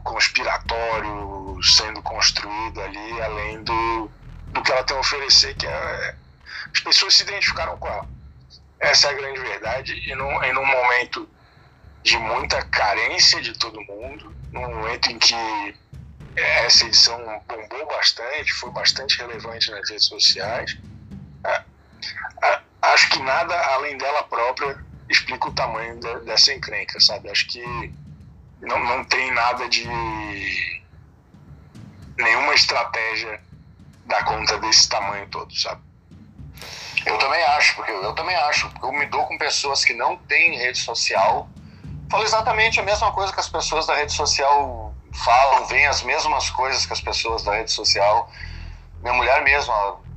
[SPEAKER 3] conspiratório sendo construído ali, além do, do que ela tem a oferecer, que é, as pessoas se identificaram com ela. Essa é a grande verdade. E num, em num momento de muita carência de todo mundo, num momento em que essa edição bombou bastante, foi bastante relevante nas redes sociais, acho que nada além dela própria explica o tamanho dessa encrenca, sabe? Acho que não, não tem nada de nenhuma estratégia dar conta desse tamanho todo, sabe?
[SPEAKER 2] Eu também acho, porque eu também acho, eu me dou com pessoas que não têm rede social, falo exatamente a mesma coisa que as pessoas da rede social falam, veem as mesmas coisas que as pessoas da rede social. Minha mulher mesmo,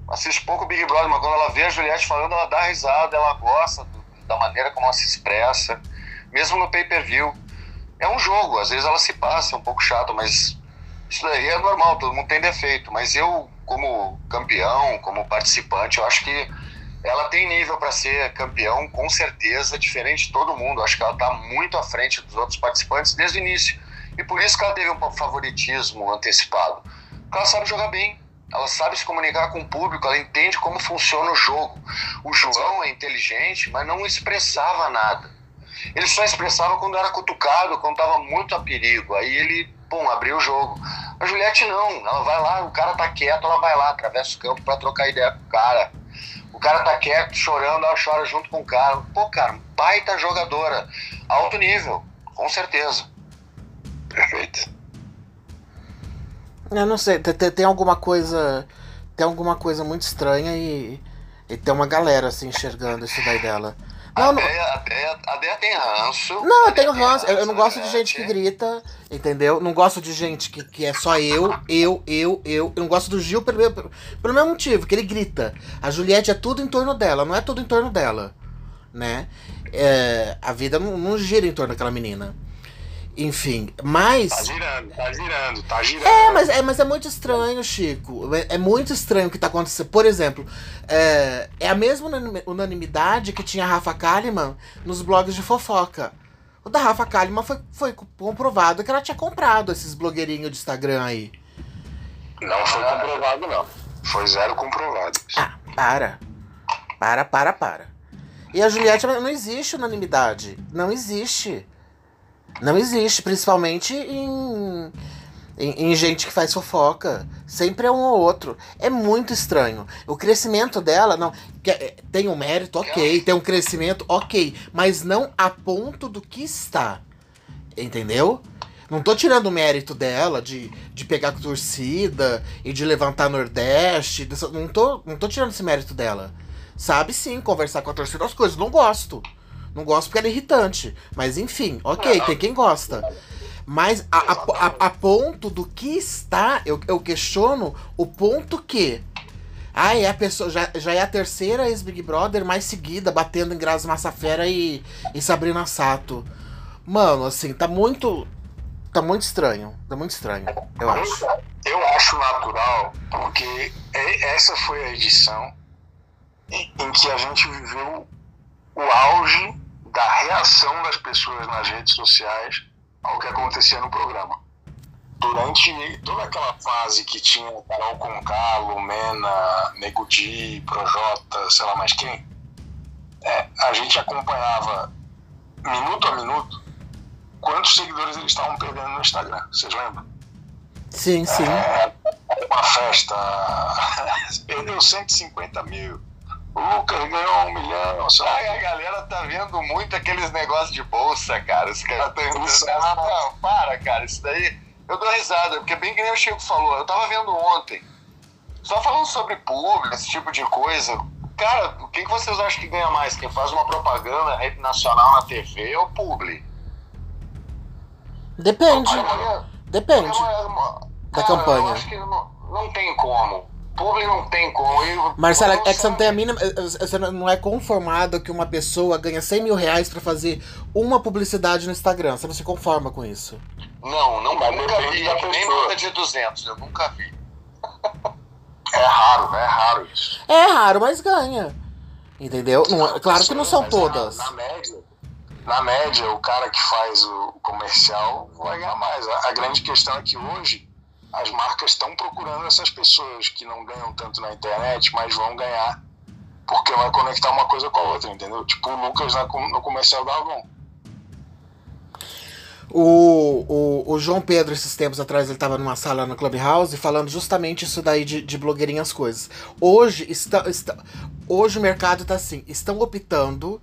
[SPEAKER 2] assiste pouco Big Brother, mas quando ela vê a Juliette falando, ela dá risada, ela gosta do, da maneira como ela se expressa, mesmo no pay-per-view. É um jogo, às vezes ela se passa, é um pouco chato, mas isso daí é normal, todo mundo tem defeito. Mas eu, como campeão, como participante, eu acho que ela tem nível para ser campeão, com certeza, diferente de todo mundo. Eu acho que ela está muito à frente dos outros participantes desde o início. E por isso que ela teve um favoritismo antecipado. Porque ela sabe jogar bem, ela sabe se comunicar com o público, ela entende como funciona o jogo. O João é inteligente, mas não expressava nada. Ele só expressava quando era cutucado, quando estava muito a perigo. Aí ele, pum, abriu o jogo. A Juliette não, ela vai lá, o cara tá quieto, ela vai lá, atravessa o campo para trocar ideia com o cara. O cara tá quieto, chorando, ela chora junto com o cara. Pô, cara, baita jogadora. Alto nível, com certeza.
[SPEAKER 3] Perfeito.
[SPEAKER 1] Eu não sei, tem, tem alguma coisa. Tem alguma coisa muito estranha e, e tem uma galera assim enxergando isso daí dela.
[SPEAKER 2] Não, a, Deia, a, Deia, a Deia tem ranço.
[SPEAKER 1] Não, eu tenho ranço. Eu, eu não gosto de gente que grita, entendeu? Não gosto de gente que, que é só eu, eu, eu, eu. Eu não gosto do Gil pelo, pelo, pelo mesmo motivo, que ele grita. A Juliette é tudo em torno dela, não é tudo em torno dela. Né? É, a vida não, não gira em torno daquela menina. Enfim, mas.
[SPEAKER 3] Tá girando, tá girando, tá girando.
[SPEAKER 1] É, mas é, mas é muito estranho, Chico. É, é muito estranho o que tá acontecendo. Por exemplo, é, é a mesma unanimidade que tinha a Rafa Kalimann nos blogs de fofoca. O da Rafa Kalimann foi, foi comprovado que ela tinha comprado esses blogueirinhos de Instagram aí.
[SPEAKER 3] Não foi comprovado, não. Foi zero comprovado.
[SPEAKER 1] Ah, para. Para, para, para. E a Juliette não existe unanimidade. Não existe. Não existe, principalmente em, em, em, gente que faz fofoca. Sempre é um ou outro. É muito estranho. O crescimento dela, não. É, tem um mérito, ok. Tem um crescimento, ok. Mas não a ponto do que está. Entendeu? Não tô tirando o mérito dela de, de pegar torcida e de levantar Nordeste. Não tô, não tô tirando esse mérito dela. Sabe sim conversar com a torcida as coisas. Não gosto. Não gosto porque ela é irritante. Mas enfim, ok, tem quem gosta. Mas a, a, a, a ponto do que está, eu, eu questiono o ponto que. Ah, é a pessoa. Já, já é a terceira ex-Big Brother mais seguida, batendo em Grazi Massafera e, e Sabrina Sato. Mano, assim, tá muito. Tá muito estranho. Tá muito estranho, eu acho.
[SPEAKER 3] Eu acho natural, porque essa foi a edição em, em que a gente viveu o auge da reação das pessoas nas redes sociais ao que acontecia no programa. durante toda aquela fase que tinha Carol Conká, Lumena, Nego Di, Projota, sei lá mais quem, é, a gente acompanhava minuto a minuto quantos seguidores eles estavam perdendo no Instagram. Vocês lembram?
[SPEAKER 1] Sim, sim.
[SPEAKER 3] É, uma festa, perdeu 150 mil. O Lucas ganhou um milhão. Só...
[SPEAKER 2] Ai, a galera tá vendo muito aqueles negócios de bolsa, cara. Os caras estão Não, para, cara. Isso daí. Eu dou risada, porque bem que nem o Chico falou. Eu tava vendo ontem. Só falando sobre público, esse tipo de coisa. Cara, quem que vocês acham que ganha mais? Quem faz uma propaganda rede nacional na TV ou publi?
[SPEAKER 1] Depende. Depende da
[SPEAKER 2] cara,
[SPEAKER 1] campanha.
[SPEAKER 2] Eu acho que não, não tem como. Publi não tem como. Eu,
[SPEAKER 1] Marcela,
[SPEAKER 2] eu
[SPEAKER 1] é que você não tem a mínima. Você não é conformado que uma pessoa ganha 100 mil reais pra fazer uma publicidade no Instagram. Você não se conforma com isso.
[SPEAKER 2] Não, não,
[SPEAKER 3] Mas
[SPEAKER 2] nunca vi. Nem nota de 200, eu nunca vi.
[SPEAKER 3] É raro, é raro isso.
[SPEAKER 1] É raro, mas ganha. Entendeu? Não é- claro que não são
[SPEAKER 3] Mas
[SPEAKER 1] todas.
[SPEAKER 3] Na, na média, na média, o cara que faz o comercial vai ganhar mais. A, a grande questão é que hoje as marcas estão procurando essas pessoas que não ganham tanto na internet, mas vão ganhar porque vai conectar uma coisa com a outra, entendeu? Tipo o Lucas no comercial da Avon.
[SPEAKER 1] O, o, o João Pedro, esses tempos atrás, ele tava numa sala no Clubhouse falando justamente isso daí de, de blogueirinhas coisas. Hoje, está, está, hoje o mercado tá assim, estão optando,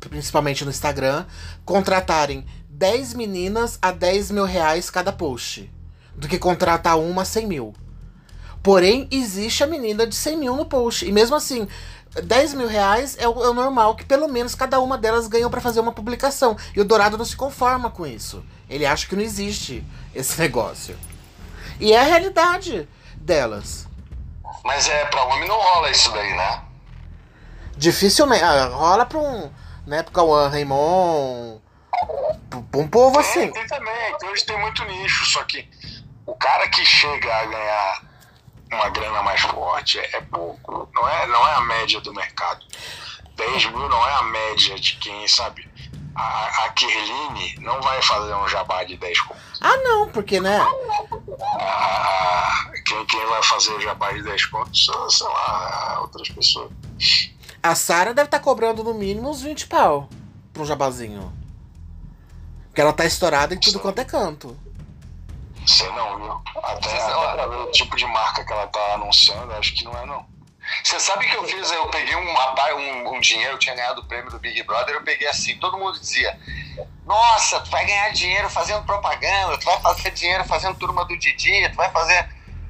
[SPEAKER 1] principalmente no Instagram, contratarem 10 meninas a 10 mil reais cada post. Do que contratar uma a 100 mil. Porém, existe a menina de 100 mil no post. E mesmo assim, 10 mil reais é o, é o normal que pelo menos cada uma delas ganham pra fazer uma publicação. E o Dourado não se conforma com isso. Ele acha que não existe esse negócio. E é a realidade delas.
[SPEAKER 2] Mas é, pra homem não rola isso daí, né?
[SPEAKER 1] Dificilmente. ah, rola pra um. Né, pro Cauã Raymond. Pra um povo assim.
[SPEAKER 3] Tem, tem também, que hoje tem muito nicho, só que o cara que chega a ganhar uma grana mais forte é, é pouco. Não é, não é a média do mercado. 10 mil não é a média de quem, sabe? A, a Kerline não vai fazer um jabá de 10 conto.
[SPEAKER 1] Ah, não, porque, né?
[SPEAKER 3] A- quem, quem vai fazer o jabá de 10 contos são, sei lá, outras pessoas.
[SPEAKER 1] A Sara deve estar cobrando no mínimo uns 20 pau pra um jabazinho. Porque ela tá estourada em tudo quanto é canto.
[SPEAKER 3] Sei não, viu? Até,
[SPEAKER 2] Você
[SPEAKER 3] até
[SPEAKER 2] sabe-
[SPEAKER 3] pra ver o tipo de marca que ela tá anunciando, acho que não é não.
[SPEAKER 2] Você sabe que eu fiz? Eu peguei um, um, um dinheiro, eu tinha ganhado o prêmio do Big Brother, eu peguei assim, todo mundo dizia, nossa, tu vai ganhar dinheiro fazendo propaganda, tu vai fazer dinheiro fazendo turma do Didi, tu vai fazer.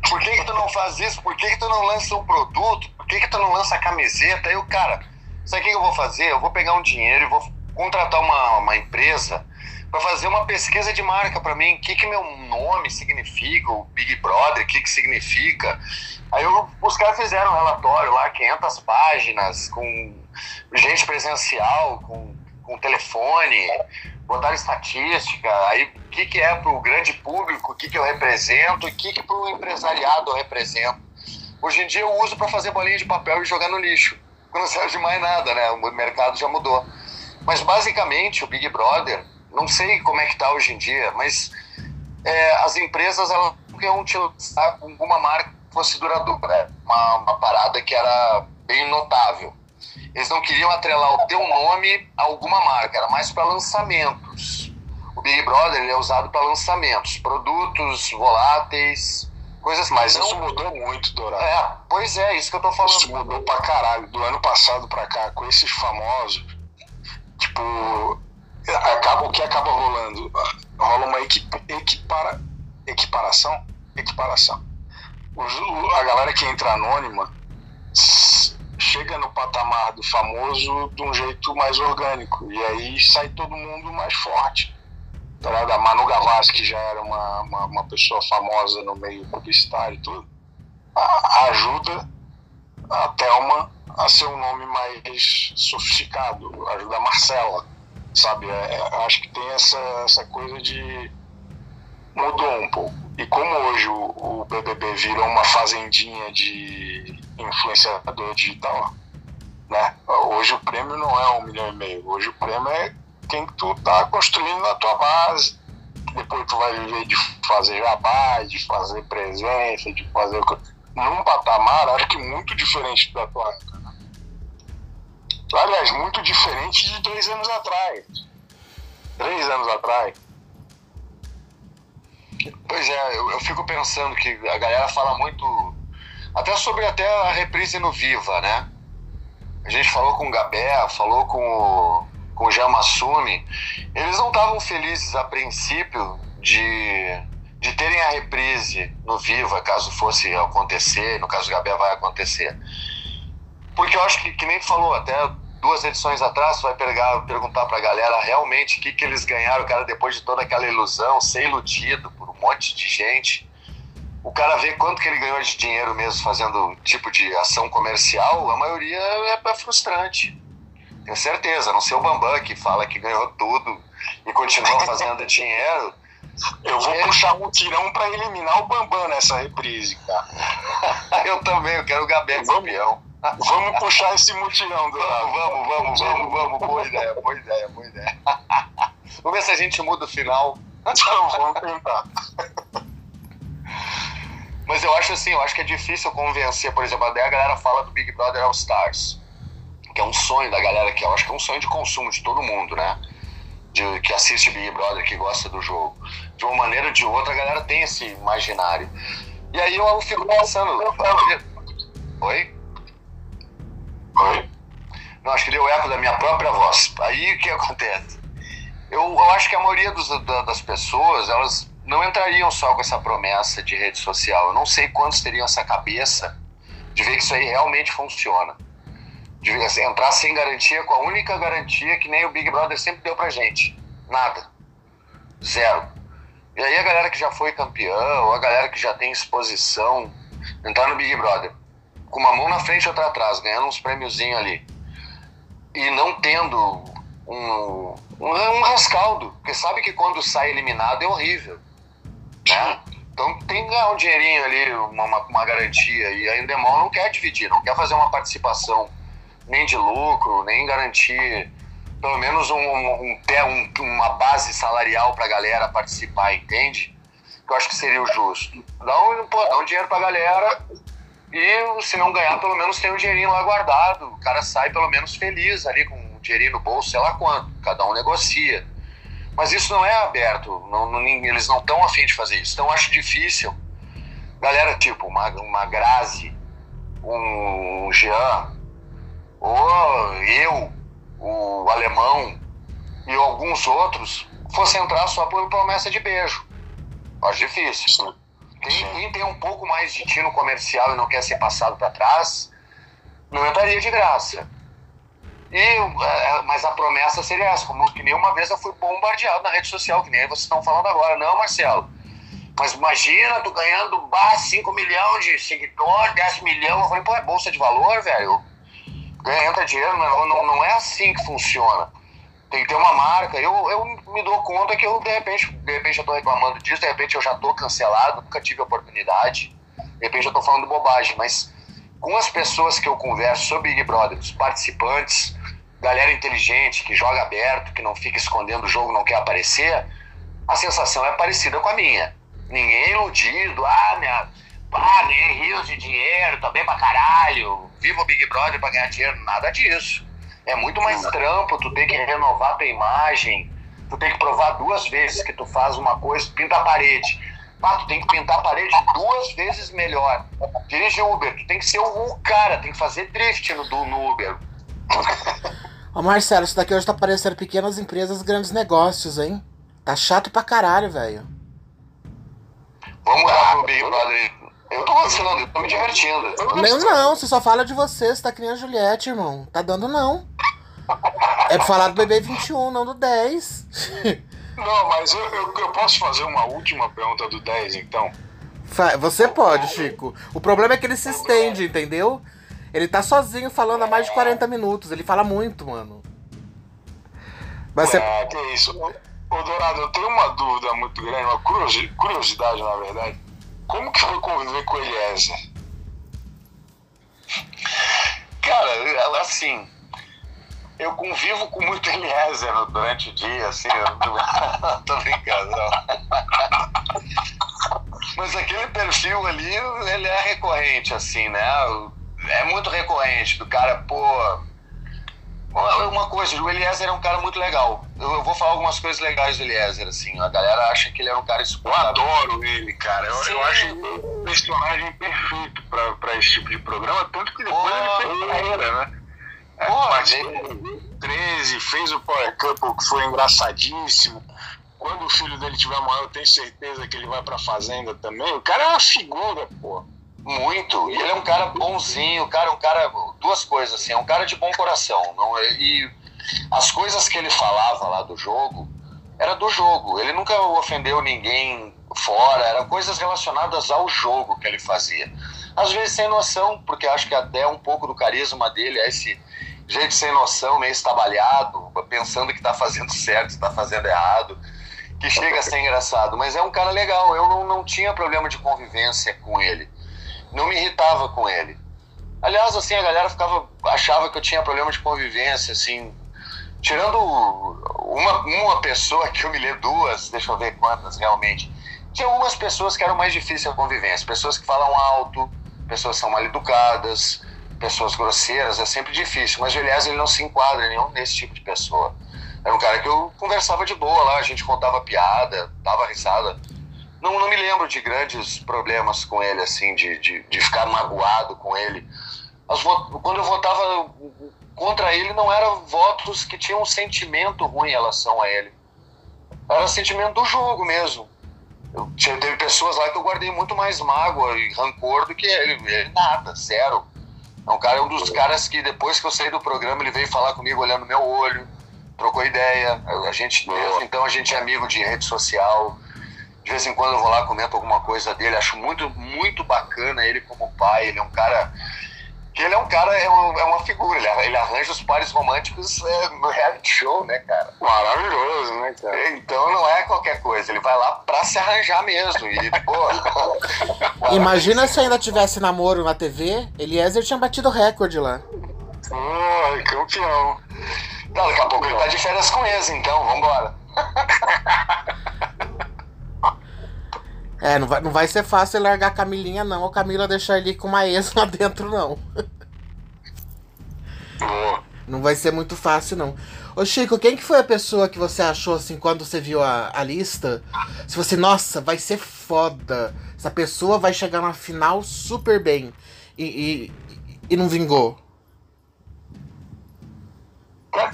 [SPEAKER 2] Por que, que tu não faz isso? Por que, que tu não lança um produto? Por que, que tu não lança a camiseta? Aí o cara, sabe o que que eu vou fazer? Eu vou pegar um dinheiro e vou contratar uma, uma empresa para fazer uma pesquisa de marca para mim. O que, que meu nome significa? O Big Brother, o que, que significa? Aí eu, os caras fizeram um relatório lá, 500 páginas, com gente presencial, com, com telefone, botaram estatística, aí o que, que é para o grande público, o que, que eu represento o que, que para o empresariado eu represento. Hoje em dia eu uso para fazer bolinha de papel e jogar no lixo. Não serve de mais nada, né? O mercado já mudou. Mas basicamente o Big Brother, não sei como é que tá hoje em dia, mas é, as empresas elas queriam utilizar alguma marca que fosse duradoura, né? uma, uma parada que era bem notável. Eles não queriam atrelar o teu nome a alguma marca, era mais para lançamentos. O Big Brother ele é usado para lançamentos, produtos voláteis, coisas que
[SPEAKER 3] Mas
[SPEAKER 2] não...
[SPEAKER 3] isso mudou muito, Dourado.
[SPEAKER 2] É, pois é, isso que eu tô
[SPEAKER 3] Isso
[SPEAKER 2] falando.
[SPEAKER 3] mudou pra caralho. Do ano passado pra cá, com esses famosos, tipo, acaba, o que acaba rolando? Rola uma equi, equipara, equiparação? Equiparação. Os- a galera que entra anônima chega no patamar do famoso de um jeito mais orgânico. E aí sai todo mundo mais forte. Tá? A Manu Gavassi, que já era uma, uma, uma pessoa famosa no meio publicitário e tudo, a- ajuda a Thelma a ser um nome mais sofisticado, ajuda a Marcela, sabe? É, é, acho que tem essa, essa coisa de. mudou um pouco. E como hoje o, o BBB virou uma fazendinha de influenciador digital, né? Hoje o prêmio não é um milhão e meio, hoje o prêmio é quem tu tá construindo na tua base, depois tu vai viver de fazer jabá, de fazer presença, de fazer. Num patamar, acho que muito diferente da tua. Aliás, muito diferente de dois anos atrás. Três anos atrás.
[SPEAKER 2] Pois é, eu, eu fico pensando que a galera fala muito. Até sobre até a reprise no Viva, né? A gente falou com o Gabé, falou com o, com o. Eles não estavam felizes a princípio de, de terem a reprise no Viva, caso fosse acontecer, no caso do Gabé vai acontecer. Porque eu acho que, que nem tu falou, até duas edições atrás, vai pegar, perguntar pra galera realmente o que, que eles ganharam, cara, depois de toda aquela ilusão, ser iludido por um monte de gente. O cara vê quanto que ele ganhou de dinheiro mesmo fazendo tipo de ação comercial, a maioria é, é frustrante. Tenho certeza, não ser o Bambam que fala que ganhou tudo e continua fazendo dinheiro.
[SPEAKER 3] Eu vou puxar um tirão para eliminar o Bambam nessa reprise, cara.
[SPEAKER 2] eu também, eu quero o Gabé campeão.
[SPEAKER 3] Vamos puxar esse mutirão do
[SPEAKER 2] Vamos, vamos, vamos, vamos, vamos. Boa ideia, boa ideia, boa ideia. Vamos ver se a gente muda o final.
[SPEAKER 3] Então, vamos tentar.
[SPEAKER 2] Mas eu acho assim, eu acho que é difícil convencer, por exemplo, até a galera fala do Big Brother All Stars, que é um sonho da galera, que eu acho que é um sonho de consumo de todo mundo, né? De, que assiste Big Brother, que gosta do jogo. De uma maneira ou de outra, a galera tem esse imaginário. E aí eu fico pensando. Oi? Não, acho que deu eco da minha própria voz. Aí o que acontece? Eu, eu acho que a maioria dos, da, das pessoas, elas não entrariam só com essa promessa de rede social. Eu não sei quantos teriam essa cabeça de ver que isso aí realmente funciona. De assim, entrar sem garantia, com a única garantia que nem o Big Brother sempre deu pra gente. Nada. Zero. E aí a galera que já foi campeão, a galera que já tem exposição, entrar no Big Brother com uma mão na frente e outra atrás, ganhando uns prêmiozinhos ali. E não tendo um, um, um rescaldo, porque sabe que quando sai eliminado é horrível. Né? Então tem que ganhar um dinheirinho ali, uma, uma garantia. E a Endemol não quer dividir, não quer fazer uma participação nem de lucro, nem garantir pelo menos um, um, um uma base salarial para a galera participar, entende? Eu acho que seria o justo. Dá um, pô, dá um dinheiro para a galera e se não ganhar, pelo menos tem um dinheirinho lá guardado. O cara sai pelo menos feliz ali com um dinheirinho no bolso, sei lá quanto. Cada um negocia. Mas isso não é aberto. Não, não, eles não estão afim de fazer isso. Então acho difícil. Galera, tipo, uma, uma Grazi, um Jean, ou eu, o alemão e alguns outros fossem entrar só por promessa de beijo. Acho difícil. Quem, quem tem um pouco mais de tino comercial e não quer ser passado para trás, não entraria de graça. E, é, mas a promessa seria essa, como que nem uma vez eu fui bombardeado na rede social, que nem vocês estão falando agora. Não, Marcelo. Mas imagina, tu ganhando bah, 5 milhões de seguidores, 10 milhões. Eu falei, pô, é bolsa de valor, velho. Ganha, entra dinheiro, não, não, não é assim que funciona tem que ter uma marca. Eu, eu me dou conta que eu, de repente, de repente eu tô reclamando disso, de repente eu já tô cancelado, nunca tive oportunidade, de repente eu tô falando bobagem, mas com as pessoas que eu converso sobre Big Brother, os participantes, galera inteligente, que joga aberto, que não fica escondendo o jogo, não quer aparecer, a sensação é parecida com a minha. Ninguém é iludido, ah, minha, ah, ganhei rios de dinheiro, tô bem pra caralho, vivo o Big Brother pra ganhar dinheiro, nada disso. É muito mais trampo, tu tem que renovar tua imagem, tu tem que provar duas vezes que tu faz uma coisa, pinta a parede. Ah, tu tem que pintar a parede duas vezes melhor. Dirige Uber, tu tem que ser o cara, tem que fazer drift no, no Uber.
[SPEAKER 1] Ô Marcelo, isso daqui hoje tá parecendo pequenas empresas, grandes negócios, hein? Tá chato pra caralho, velho.
[SPEAKER 2] Vamos lá pro Big Brother. Eu tô gostando, eu tô me divertindo.
[SPEAKER 1] Não, não, você só fala de você, você tá a Juliette, irmão. Tá dando não. É pra falar do bebê 21, não do 10.
[SPEAKER 3] Não, mas eu, eu, eu, posso fazer uma última pergunta do 10, então?
[SPEAKER 1] Você pode, Chico. O problema é que ele se estende, entendeu? Ele tá sozinho falando há mais de 40 minutos. Ele fala muito, mano.
[SPEAKER 3] Mas você... É, que isso. Ô, Dourado, eu tenho uma dúvida muito grande, uma curiosidade, na verdade. Como que foi conviver com o Eliezer?
[SPEAKER 2] Cara, assim, eu convivo com muito Eliezer durante o dia, assim, eu não tô brincando. Mas aquele perfil ali, ele é recorrente, assim, né? É muito recorrente, do cara, pô. Uma coisa, o Eliezer é um cara muito legal. Eu vou falar algumas coisas legais do Eliezer, assim. A galera acha que ele é um cara
[SPEAKER 3] escutado. Eu adoro ele, cara. Eu, eu acho um personagem perfeito pra, pra esse tipo de programa, tanto que depois ele fez carreira, né? É, Pô, participou 13, fez o Power Couple que foi engraçadíssimo. Quando o filho dele tiver maior, eu tenho certeza que ele vai pra fazenda também. O cara é uma figura, pô.
[SPEAKER 2] Muito. E ele é um cara bonzinho, cara, um cara. Duas coisas, assim, é um cara de bom coração. Não, é, e as coisas que ele falava lá do jogo era do jogo. Ele nunca ofendeu ninguém fora, eram coisas relacionadas ao jogo que ele fazia. Às vezes sem noção, porque acho que até um pouco do carisma dele é esse gente sem noção, meio estabalhado, pensando que está fazendo certo, está fazendo errado, que chega a ser engraçado. Mas é um cara legal, eu não, não tinha problema de convivência com ele. Não me irritava com ele. Aliás, assim, a galera ficava, achava que eu tinha problema de convivência, assim, tirando uma, uma pessoa que eu me lembro, duas, deixa eu ver quantas realmente. Tinha algumas pessoas que eram mais difíceis a convivência, pessoas que falam alto, pessoas que são mal educadas, pessoas grosseiras, é sempre difícil. Mas o Elias ele não se enquadra nenhum nesse tipo de pessoa. Era um cara que eu conversava de boa lá, a gente contava piada, dava risada. Não, não me lembro de grandes problemas com ele, assim, de, de, de ficar magoado com ele. As, quando eu votava contra ele, não eram votos que tinham um sentimento ruim em relação a ele. Era sentimento do jogo mesmo. Eu, teve pessoas lá que eu guardei muito mais mágoa e rancor do que ele. ele nada, zero é um cara, um dos caras que depois que eu saí do programa, ele veio falar comigo olhando no meu olho, trocou ideia. A gente, desde então a gente é amigo de rede social. De vez em quando eu vou lá, comento alguma coisa dele. Acho muito, muito bacana ele como pai. Ele é um cara que ele é um cara, é, um, é uma figura, ele, ele, arranja os pares românticos é, no reality show, né, cara?
[SPEAKER 3] Maravilhoso, né, cara?
[SPEAKER 2] Então não é qualquer coisa, ele vai lá pra se arranjar mesmo. E, pô,
[SPEAKER 1] Imagina se ainda tivesse namoro na TV, Eliezer tinha batido recorde lá.
[SPEAKER 3] Ai, campeão.
[SPEAKER 2] Não, daqui a pouco ele tá de férias com eles, então, vambora.
[SPEAKER 1] É, não vai, não vai ser fácil largar a Camilinha, não. Ou Camila deixar ele com uma ex lá dentro, não. Não vai ser muito fácil, não. Ô Chico, quem que foi a pessoa que você achou, assim, quando você viu a, a lista? Se você, nossa, vai ser foda. Essa pessoa vai chegar na final super bem. E, e, e não vingou.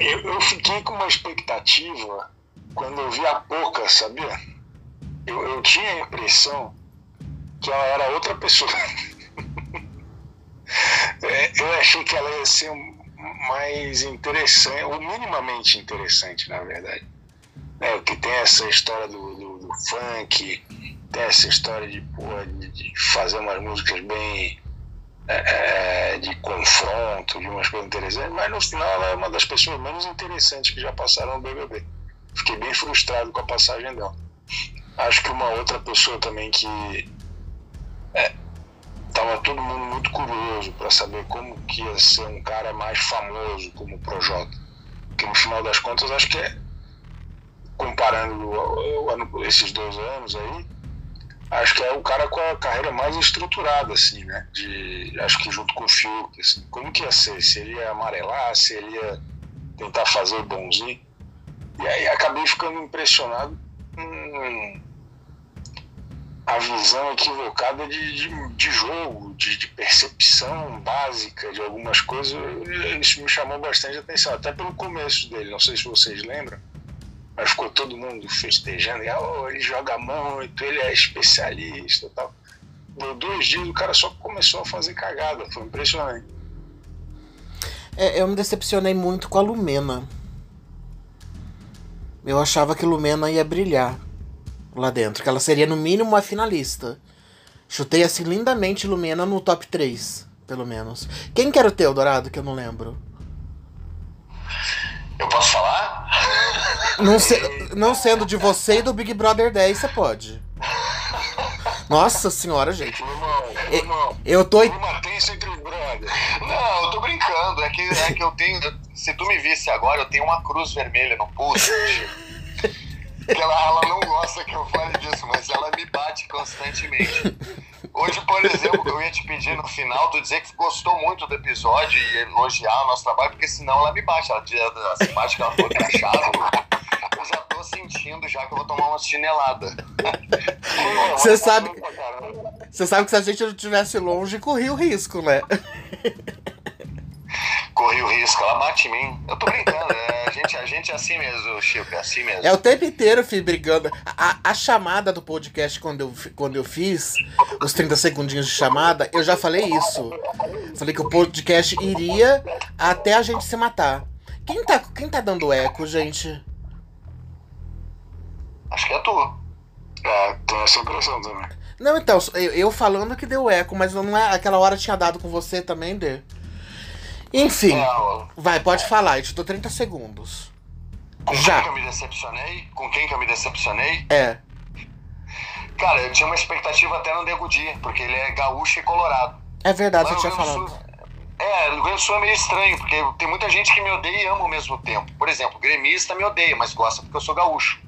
[SPEAKER 3] Eu, eu fiquei com uma expectativa quando eu vi a Pouca, sabia? Eu, eu tinha a impressão que ela era outra pessoa. é, eu achei que ela ia ser mais interessante, ou minimamente interessante, na verdade. É, que tem essa história do, do, do, funk, tem essa história de, porra, de, de fazer umas músicas bem. É, é, de confronto, de umas coisas interessantes, mas no final ela é uma das pessoas menos interessantes que já passaram no BBB. Fiquei bem frustrado com a passagem dela. Acho que uma outra pessoa também que é, tava todo mundo muito curioso para saber como que ia ser um cara mais famoso como o Projota. Que no final das contas acho que é comparando esses dois anos aí, acho que é o cara com a carreira mais estruturada, assim, né? De, acho que junto com o Fiuk, assim, como que ia ser? Se ele ia amarelar, se ele ia tentar fazer o bonzinho. E aí acabei ficando impressionado com a visão equivocada de, de, de jogo, de, de, percepção básica de algumas coisas, isso me chamou bastante atenção, até pelo começo dele, não sei se vocês lembram, mas ficou todo mundo festejando, oh, ele joga muito, ele é especialista tal. Deu dois dias o cara só começou a fazer cagada, foi impressionante.
[SPEAKER 1] É, eu me decepcionei muito com a Lumena. Eu achava que Lumena ia brilhar lá dentro, que ela seria no mínimo uma finalista. Chutei assim lindamente Lumena no top 3, pelo menos. Quem que era o teu, Dourado, que eu não lembro?
[SPEAKER 2] Eu posso falar?
[SPEAKER 1] Não, se, não sendo de você e do Big Brother 10, você pode. Nossa senhora, gente.
[SPEAKER 3] Irmão, irmão,
[SPEAKER 1] eu tô.
[SPEAKER 3] Uma.
[SPEAKER 2] Não, eu tô brincando. É que, é que eu tenho. Se tu me visse agora, eu tenho uma cruz vermelha no pulso. ela, ela não gosta que eu fale disso, mas ela me bate constantemente. Hoje, por exemplo, eu ia te pedir no final, tu dizer que gostou muito do episódio e elogiar o nosso trabalho, porque senão ela me bate. Ela diz assim, bate que ela foi crachada. Eu já tô sentindo já que eu vou tomar uma chinelada.
[SPEAKER 1] Você sabe. Você sabe que se a gente não estivesse longe, corria o risco, né?
[SPEAKER 2] Corri o risco, ela bate em mim. Eu tô brincando, é, a, gente, a gente é assim mesmo, Chico, é assim mesmo.
[SPEAKER 1] É o tempo inteiro, filho, brigando. A, a chamada do podcast, quando eu, quando eu fiz, os 30 segundinhos de chamada, eu já falei isso. Falei que o podcast iria até a gente se matar. Quem tá, quem tá dando eco, gente?
[SPEAKER 2] Acho que é tu.
[SPEAKER 3] É, tem essa impressão também.
[SPEAKER 1] Não, então, eu, eu falando que deu eco, mas não é. Aquela hora tinha dado com você também, Dê. Enfim, é, vai, pode falar, eu te dou 30 segundos.
[SPEAKER 2] Com Já. quem que eu me decepcionei? Com quem que eu me decepcionei?
[SPEAKER 1] É.
[SPEAKER 2] Cara, eu tinha uma expectativa até no Degudi, porque ele é gaúcho e colorado.
[SPEAKER 1] É verdade, você tinha falado.
[SPEAKER 2] Sul, é, o Rio Grande do Sul é meio estranho, porque tem muita gente que me odeia e ama ao mesmo tempo. Por exemplo, gremista me odeia, mas gosta porque eu sou gaúcho.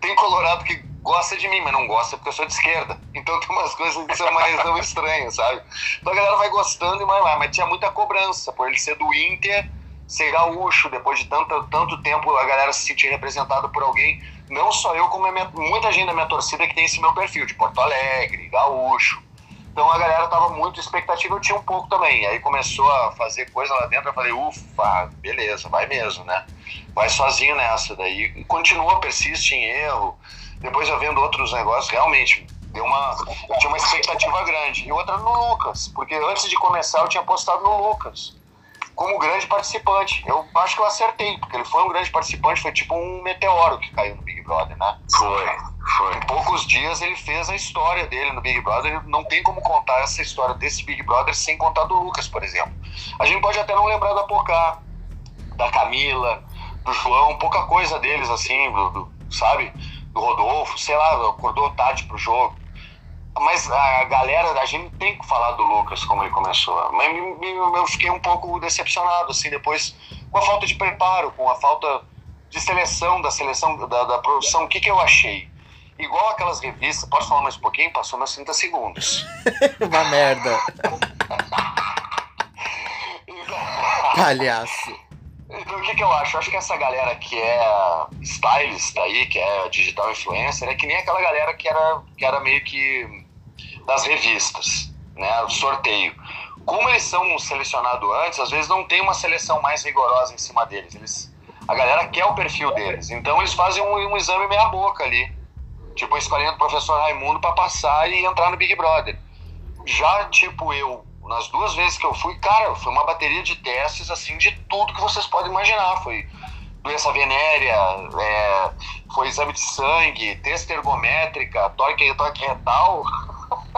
[SPEAKER 2] Tem colorado que gosta de mim, mas não gosta porque eu sou de esquerda. Então tem umas coisas que são mais estranhas, sabe? Então a galera vai gostando e vai lá, mas tinha muita cobrança por ele ser do Inter, ser gaúcho, depois de tanto, tanto tempo a galera se sentir representada por alguém. Não só eu, como minha, muita gente da minha torcida que tem esse meu perfil, de Porto Alegre, gaúcho. Então a galera tava muito expectativa, eu tinha um pouco também. Aí começou a fazer coisa lá dentro, eu falei, ufa, beleza, vai mesmo, né? Vai sozinho nessa. Daí continua, persiste em erro depois eu vendo outros negócios, realmente deu uma, eu tinha uma expectativa grande. E outra no Lucas, porque antes de começar eu tinha apostado no Lucas como grande participante. Eu acho que eu acertei, porque ele foi um grande participante, foi tipo um meteoro que caiu no Big Brother, né?
[SPEAKER 3] Foi, foi.
[SPEAKER 2] Em poucos dias ele fez a história dele no Big Brother. Não tem como contar essa história desse Big Brother sem contar do Lucas, por exemplo. A gente pode até não lembrar da Pocá, da Camila, do João, pouca coisa deles, assim, do, do, sabe? Do Rodolfo, sei lá, acordou tarde pro jogo. Mas a galera, a gente tem que falar do Lucas, como ele começou. Mas eu fiquei um pouco decepcionado, assim, depois, com a falta de preparo, com a falta de seleção, da seleção, da, da produção. O que, que eu achei? Igual aquelas revistas, posso falar mais um pouquinho? Passou meus 30 segundos.
[SPEAKER 1] Uma merda. Palhaço.
[SPEAKER 2] O que, que eu acho? Eu acho que essa galera que é stylist aí, que é digital influencer, é que nem aquela galera que era, que era meio que das revistas, né? O sorteio. Como eles são selecionados antes, às vezes não tem uma seleção mais rigorosa em cima deles. Eles, a galera quer o perfil deles. Então eles fazem um, um exame meia boca ali. Tipo, escolhendo o professor Raimundo para passar e entrar no Big Brother. Já, tipo, eu, nas duas vezes que eu fui, cara, foi uma bateria de testes, assim, de tudo que vocês podem imaginar. Foi doença venérea, é, foi exame de sangue, testa ergométrica, toque, toque retal.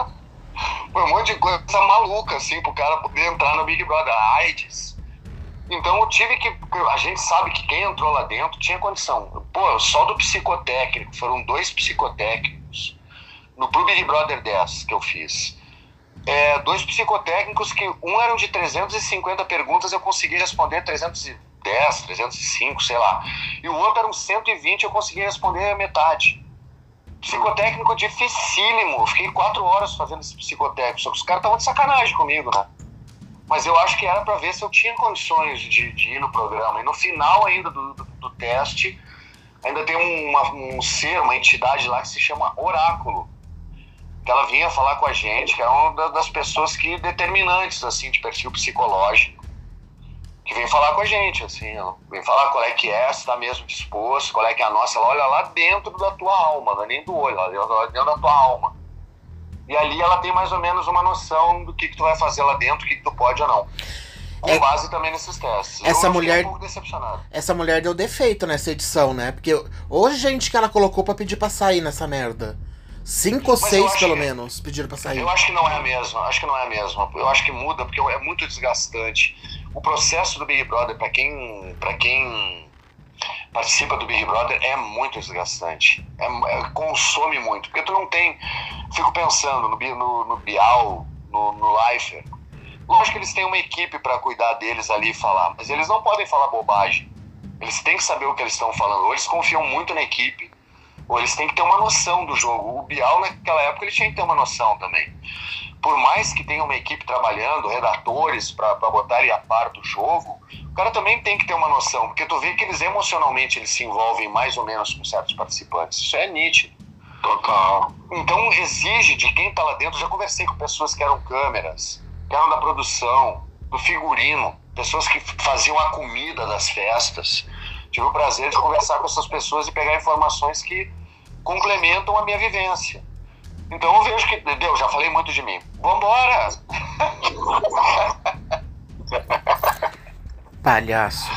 [SPEAKER 2] foi um monte de coisa maluca, assim, pro cara poder entrar no Big Brother. AIDS. Então eu tive que. A gente sabe que quem entrou lá dentro tinha condição. Pô, só do psicotécnico, foram dois psicotécnicos no Pro Big Brother 10 que eu fiz é, dois psicotécnicos que um eram de 350 perguntas, eu consegui responder 310, 305, sei lá. E o outro eram 120, eu consegui responder a metade. Psicotécnico dificílimo. Eu fiquei quatro horas fazendo esse psicotécnico. Só que os caras estavam de sacanagem comigo, né? Mas eu acho que era para ver se eu tinha condições de, de, ir no programa. E no final ainda do, do, do teste, ainda tem uma, um ser, uma entidade lá que se chama Oráculo que ela vinha falar com a gente, que é uma das pessoas que determinantes assim de perfil psicológico, que vem falar com a gente, assim, ó, vem falar qual é que é, se está mesmo disposto, qual é que é a nossa, ela olha lá dentro da tua alma, não é nem do olho, ela olha dentro da tua alma. E ali ela tem mais ou menos uma noção do que, que tu vai fazer lá dentro, o que, que tu pode ou não. Com é, base também nesses testes.
[SPEAKER 1] Essa mulher. Um essa mulher deu defeito nessa edição, né? Porque hoje gente que ela colocou para pedir pra sair nessa merda. Cinco ou seis, pelo que, menos, pediram pra sair.
[SPEAKER 2] Eu acho que não é a mesma. Acho que não é a mesma. Eu acho que muda porque é muito desgastante. O processo do Big Brother, para quem, pra quem participa do Big Brother, é muito desgastante. É, é, consome muito. Porque tu não tem. Fico pensando no, no, no Bial, no, no. Lógico que eles têm uma equipe para cuidar deles ali e falar, mas eles não podem falar bobagem. Eles têm que saber o que eles estão falando. Ou eles confiam muito na equipe, eles têm que ter uma noção do jogo. O Bial, naquela época, ele tinha que ter uma noção também. Por mais que tenha uma equipe trabalhando, redatores, para botar ele a par do jogo, o cara também tem que ter uma noção, porque tu vê que eles emocionalmente eles se envolvem mais ou menos com certos participantes. Isso é nítido.
[SPEAKER 3] Total.
[SPEAKER 2] Então exige de quem está lá dentro. Já conversei com pessoas que eram câmeras, que eram da produção, do figurino, pessoas que faziam a comida das festas. Tive o prazer de conversar com essas pessoas e pegar informações que complementam a minha vivência. Então eu vejo que, entendeu? Já falei muito de mim. Vambora!
[SPEAKER 1] Palhaço.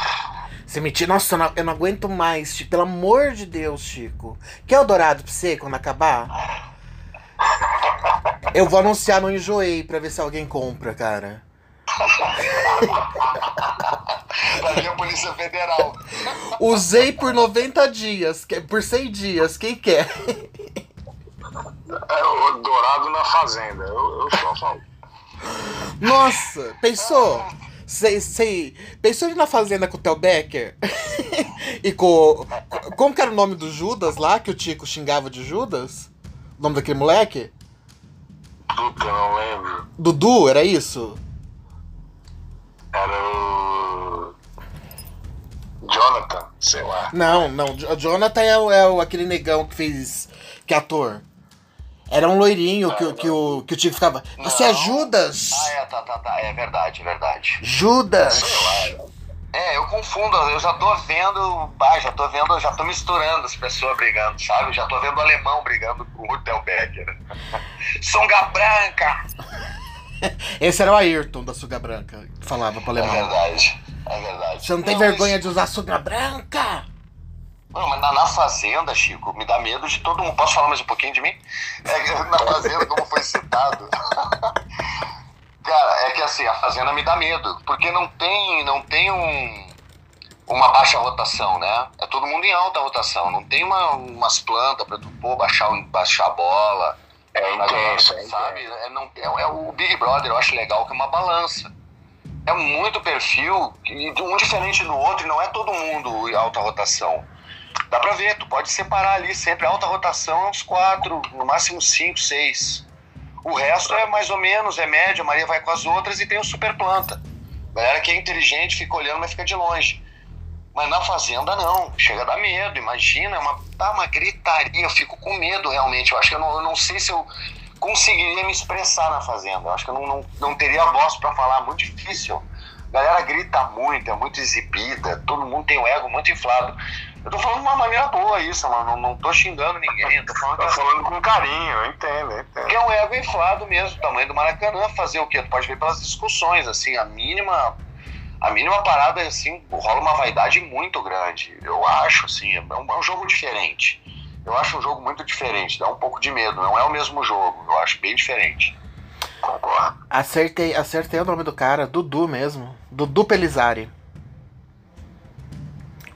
[SPEAKER 1] Você me tira. Nossa, eu não, eu não aguento mais, Chico. Pelo amor de Deus, Chico. Quer o dourado pra você quando acabar? Eu vou anunciar no Enjoei pra ver se alguém compra, cara.
[SPEAKER 2] Pra Polícia Federal.
[SPEAKER 1] Usei por 90 dias, por 100 dias. Quem quer?
[SPEAKER 3] É o Dourado na Fazenda. Eu, eu só falo.
[SPEAKER 1] Nossa, pensou? Sei, sei. Pensou ele na fazenda com o Theo Becker? e com. Como que era o nome do Judas lá, que o Tico xingava de Judas? O nome daquele moleque?
[SPEAKER 3] Puta, eu não lembro.
[SPEAKER 1] Dudu, era isso?
[SPEAKER 3] Era o. Jonathan, sei lá.
[SPEAKER 1] Não, não. O Jonathan é, o- é o- aquele negão que fez. que é ator. Era um loirinho que, o- que, o, que o Tico ficava. Você é. Judas?
[SPEAKER 2] Ah, é, tá, tá, tá. É verdade, é verdade.
[SPEAKER 1] Judas!
[SPEAKER 2] É, eu confundo, eu já tô vendo, ah, já tô vendo, já tô misturando as pessoas brigando, sabe? Já tô vendo o alemão brigando com o Theo Becker. Songa branca!
[SPEAKER 1] Esse era o Ayrton da Suga Branca, que falava pro
[SPEAKER 2] É
[SPEAKER 1] alemão.
[SPEAKER 2] verdade, é verdade.
[SPEAKER 1] Você não tem vergonha de usar Suga Branca?
[SPEAKER 2] Não, mas na, na Fazenda, Chico, me dá medo de todo mundo. Posso falar mais um pouquinho de mim? É, na Fazenda, como foi citado. Cara, é que assim, a Fazenda me dá medo, porque não tem, não tem um, uma baixa rotação, né? É todo mundo em alta rotação. Não tem uma, umas plantas pra tu pô, baixar, baixar a bola.
[SPEAKER 3] É intenso, é
[SPEAKER 2] sabe? É, não, é, é o Big Brother, eu acho legal que é uma balança. É muito perfil, um diferente do outro, e não é todo mundo em alta rotação. Dá pra ver, tu pode separar ali sempre. Alta rotação é uns quatro, no máximo cinco, seis. O resto é mais ou menos, é médio, a Maria vai com as outras e tem o super planta. Galera que é inteligente fica olhando, mas fica de longe. Mas na fazenda não, chega a dar medo, imagina, é uma, tá uma gritaria, eu fico com medo realmente. Eu acho que eu não, eu não sei se eu conseguiria me expressar na fazenda. Eu acho que eu não, não, não teria voz pra falar, muito difícil. A galera grita muito, é muito exibida, todo mundo tem o ego muito inflado. Eu tô falando de uma maneira boa isso, mano. Não, não tô xingando ninguém. Eu tô falando que
[SPEAKER 3] Tá falando com carinho, eu entendo, eu entendo.
[SPEAKER 2] que é um ego inflado mesmo, tamanho do Maracanã, fazer o quê? Tu pode ver pelas discussões, assim, a mínima, a mínima parada, assim, rola uma vaidade muito grande. Eu acho, assim, é um, é um jogo diferente. Eu acho um jogo muito diferente, dá um pouco de medo, não é o mesmo jogo, eu acho bem diferente.
[SPEAKER 3] Concordo.
[SPEAKER 1] Acertei, acertei o nome do cara, Dudu mesmo. Dudu Pelizari.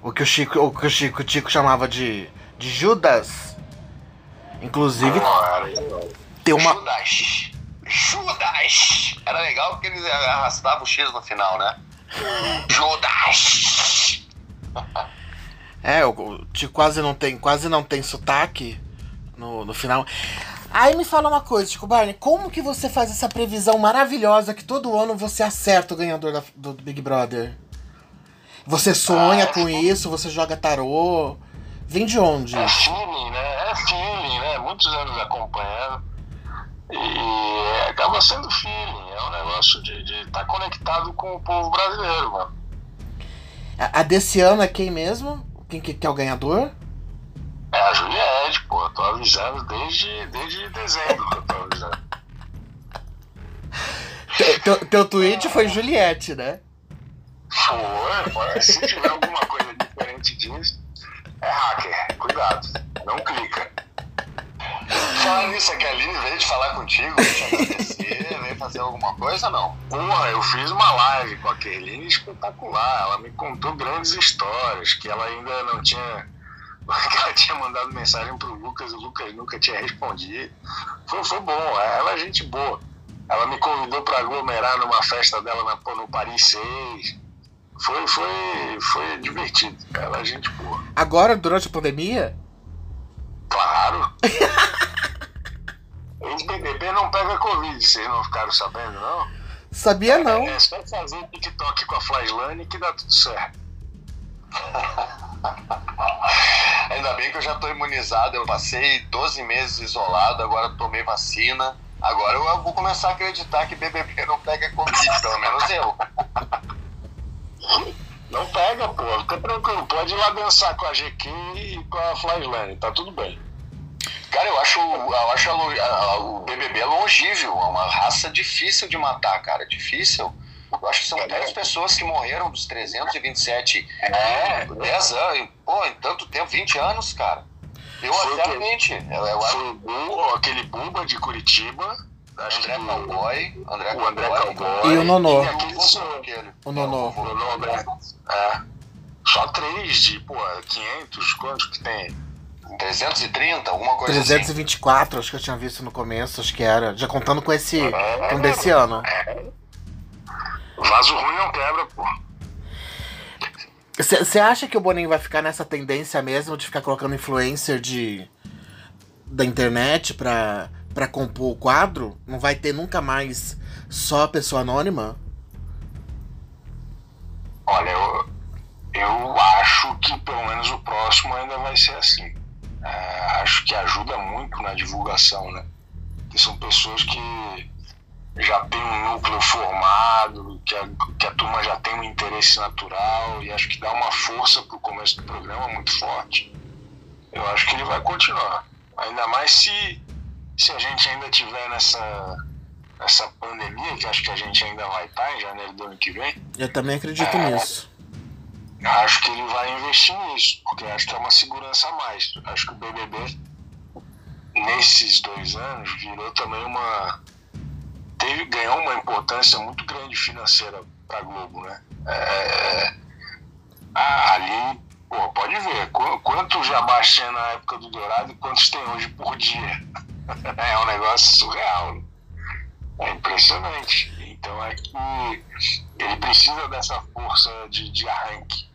[SPEAKER 1] O que o Chico, o que o Chico, o Tico chamava de, de Judas. Inclusive, tem uma.
[SPEAKER 2] Judas! Judas! Era legal porque eles arrastavam o X no final, né? Judas!
[SPEAKER 1] É, Tico quase não tem, quase não tem sotaque no, no final. Aí me fala uma coisa, Chico Barney, como que você faz essa previsão maravilhosa que todo ano você acerta o ganhador da- do, do Big Brother? Você sonha
[SPEAKER 2] Ah,
[SPEAKER 1] com isso, você joga tarô. Vem de onde?
[SPEAKER 3] É feeling, né? É feeling, né? Muitos anos acompanhando. E acaba sendo feeling. É um negócio de estar conectado com o povo brasileiro, mano.
[SPEAKER 1] A, a desse ano é quem mesmo? Quem que, que é o ganhador?
[SPEAKER 3] É a Juliette, pô. Eu tô avisando desde, desde dezembro que eu tô avisando.
[SPEAKER 1] Teu, teu, teu tweet foi Juliette, né?
[SPEAKER 3] Foi. Se tiver alguma coisa diferente disso, é hacker. Cuidado. Não clica.
[SPEAKER 2] Falando nisso, a Aline veio te falar contigo, veio te agradecer, veio fazer alguma coisa não?
[SPEAKER 3] Porra, eu fiz uma live com a Kerline espetacular. Ela me contou grandes histórias que ela ainda não tinha. que ela tinha mandado mensagem pro Lucas, o Lucas nunca tinha respondido. Foi, foi bom, ela é gente boa. Ela me convidou pra aglomerar numa festa dela na, no Paris 6. Foi, foi, foi divertido, cara. A gente, pô.
[SPEAKER 1] Agora, durante a pandemia?
[SPEAKER 3] Claro. Ex-BBB não pega Covid, vocês não ficaram sabendo, não?
[SPEAKER 1] Sabia não.
[SPEAKER 3] É, é só fazer um TikTok com a Flyslane que dá tudo certo.
[SPEAKER 2] Ainda bem que eu já tô imunizado. Eu passei 12 meses isolado, agora tomei vacina. Agora eu vou começar a acreditar que BBB não pega Covid, pelo menos eu.
[SPEAKER 3] Não pega, pô. Fica tranquilo. Pode ir lá dançar com a GQ e com a Flyslane. Tá tudo bem.
[SPEAKER 2] Cara, eu acho, eu acho a, a, o BBB longível. É uma raça difícil de matar, cara. Difícil. Eu acho que são 10 pessoas que morreram dos 327
[SPEAKER 3] É.
[SPEAKER 2] 10 anos. Pô, em tanto tempo, 20 anos, cara. Eu
[SPEAKER 3] Foi
[SPEAKER 2] até
[SPEAKER 3] quê?
[SPEAKER 2] 20. Eu, eu acho
[SPEAKER 3] Foi o aquele Bumba de Curitiba. Acho
[SPEAKER 2] André
[SPEAKER 3] que o-
[SPEAKER 2] Cowboy. André
[SPEAKER 3] O André
[SPEAKER 2] Cowboy.
[SPEAKER 1] E o Nonô.
[SPEAKER 3] E.
[SPEAKER 1] O Nonô.
[SPEAKER 3] O Nonô André. É. Só três de, pô, 500, quantos que tem?
[SPEAKER 2] 330, alguma coisa assim.
[SPEAKER 1] 324, acho que eu tinha visto no começo, acho que era. Já contando com esse. com desse ano.
[SPEAKER 3] Vaso ruim não quebra, pô.
[SPEAKER 1] Você acha que o Boninho vai ficar nessa tendência mesmo de ficar colocando influencer de. da internet pra, pra compor o quadro? Não vai ter nunca mais só pessoa anônima?
[SPEAKER 3] Olha, eu, eu acho que pelo menos o próximo ainda vai ser assim. É, acho que ajuda muito na divulgação, né? Porque são pessoas que já tem um núcleo formado, que a, que a turma já tem um interesse natural e acho que dá uma força pro começo do programa muito forte. Eu acho que ele vai continuar. Ainda mais se, se a gente ainda tiver nessa, nessa pandemia, que acho que a gente ainda vai estar em janeiro do ano que vem.
[SPEAKER 1] Eu também acredito nisso.
[SPEAKER 3] Acho que ele vai investir nisso, porque acho que é uma segurança a mais. Acho que o BBB, nesses dois anos, virou também uma. Teve, ganhou uma importância muito grande financeira para a Globo, né? É, ah, ali, pô, pode ver, qu- quantos jabás tinha na época do Dourado e quantos tem hoje por dia. É um negócio surreal. É impressionante. Então é que ele precisa dessa força de, de arranque.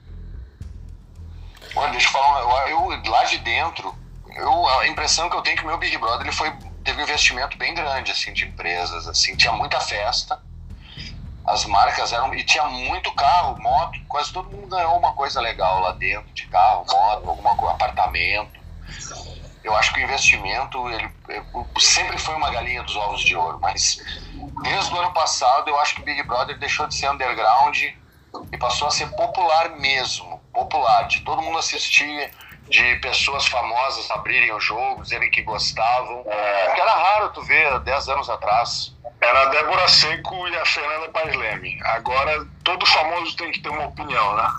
[SPEAKER 2] Olha, deixa eu falar, eu, eu- lá de dentro, eu, a impressão que eu tenho é que o meu Big Brother ele foi, teve um investimento bem grande assim, de empresas, assim, tinha muita festa, as marcas eram. E tinha muito carro, moto, quase todo mundo ganhou uma coisa legal lá dentro, de carro, moto, coisa, apartamento. Eu acho que o investimento ele, ele sempre foi uma galinha dos ovos de ouro, mas desde o ano passado eu acho que o Big Brother deixou de ser underground e passou a ser popular mesmo, popular, de todo mundo assistir, de pessoas famosas abrirem o jogo, dizerem que gostavam. Porque era raro tu ver 10 anos atrás.
[SPEAKER 3] Era a Débora Seco e a Fernanda Paes Leme. Agora todo famoso tem que ter uma opinião, né?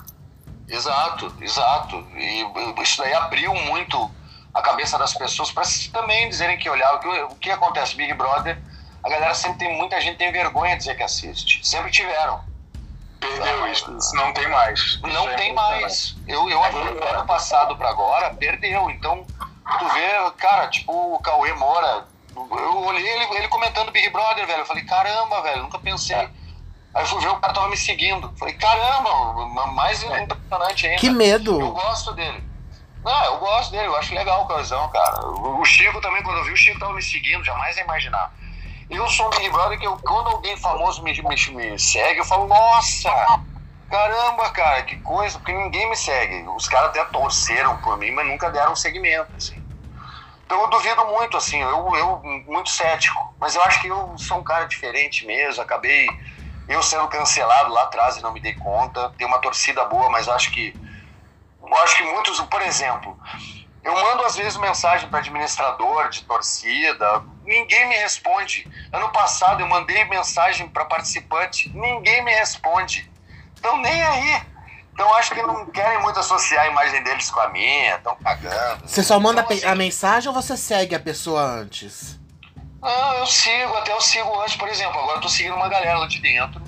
[SPEAKER 2] Exato, exato. E isso daí abriu muito a cabeça das pessoas para também dizerem que olhar o que, o que acontece Big Brother. A galera sempre tem muita gente tem vergonha de dizer que assiste. Sempre tiveram.
[SPEAKER 3] Perdeu isso, isso não tem mais. Isso
[SPEAKER 2] Não
[SPEAKER 3] é
[SPEAKER 2] tem
[SPEAKER 3] impressionante.
[SPEAKER 2] mais. Eu, eu acho que do ano passado pra agora, perdeu. Então, tu vê, cara, tipo o Cauê Moura. Eu olhei ele, ele comentando Big Brother, velho. Eu falei, caramba, velho, nunca pensei. Aí eu fui ver, o cara tava me seguindo. Falei, caramba, mais impressionante ainda.
[SPEAKER 1] Que
[SPEAKER 2] Eu
[SPEAKER 1] medo!
[SPEAKER 2] gosto dele. Não, eu gosto dele, eu acho legal o Cauzão, cara. O Chico também, quando eu vi o Chico tava me seguindo, jamais ia imaginar. Eu sou um Big Brother que eu, quando alguém famoso me, me, me segue, eu falo, nossa, caramba, cara, que coisa, porque ninguém me segue. Os caras até torceram por mim, mas nunca deram um segmento, assim. Então eu duvido muito, assim, eu, eu muito cético. Mas eu acho que eu sou um cara diferente mesmo, acabei eu sendo cancelado lá atrás e não me dei conta. Tem uma torcida boa, mas acho que eu acho que muitos, por exemplo, eu mando às vezes mensagem para administrador de torcida, ninguém me responde. Ano passado eu mandei mensagem para participante, ninguém me responde. Então nem aí. Então acho que não querem muito associar a imagem deles com a minha, estão cagando.
[SPEAKER 1] Você só manda
[SPEAKER 2] Então, assim,
[SPEAKER 1] a mensagem ou você segue a pessoa antes?
[SPEAKER 2] Não, eu sigo, até eu sigo antes, por exemplo, agora eu tô seguindo uma galera lá de dentro.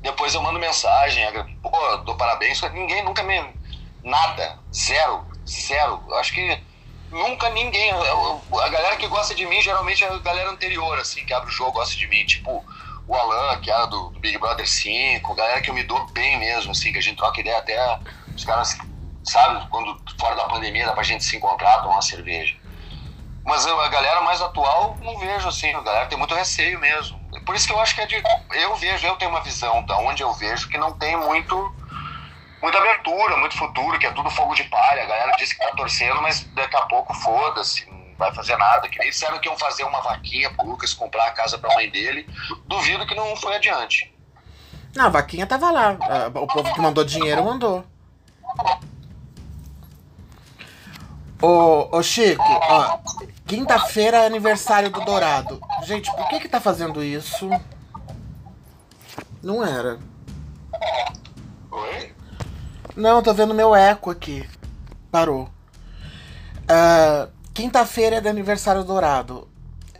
[SPEAKER 2] Depois eu mando mensagem, pô, dou parabéns, ninguém nunca me. Nada, zero, zero. Acho que nunca ninguém. A galera que gosta de mim geralmente é a galera anterior, assim, que abre o jogo, gosta de mim. Tipo, o Alan, que era do, do, Big Brother 5, galera que eu me dou bem mesmo, assim, que a gente troca ideia até os caras, sabe, quando fora da pandemia dá pra gente se encontrar, tomar uma cerveja. Mas a galera mais atual não vejo assim, a galera tem muito receio mesmo. Por isso que eu acho que é de. Eu vejo, eu tenho uma visão da onde eu vejo que não tem muito muita abertura, muito futuro, que é tudo fogo de palha. A galera disse que tá torcendo, mas daqui a pouco foda-se, vai fazer nada. Que nem disseram que iam fazer uma vaquinha pro Lucas comprar a casa pra mãe dele. Duvido que não foi adiante.
[SPEAKER 1] Não, a vaquinha tava lá. O povo que mandou dinheiro mandou. Ô, ô Chico, ó, quinta-feira é aniversário do Dourado. Gente, por que que tá fazendo isso? Não era.
[SPEAKER 2] Oi?
[SPEAKER 1] Não, tô vendo meu eco aqui. Parou. Uh, Quinta-feira é do aniversário dourado.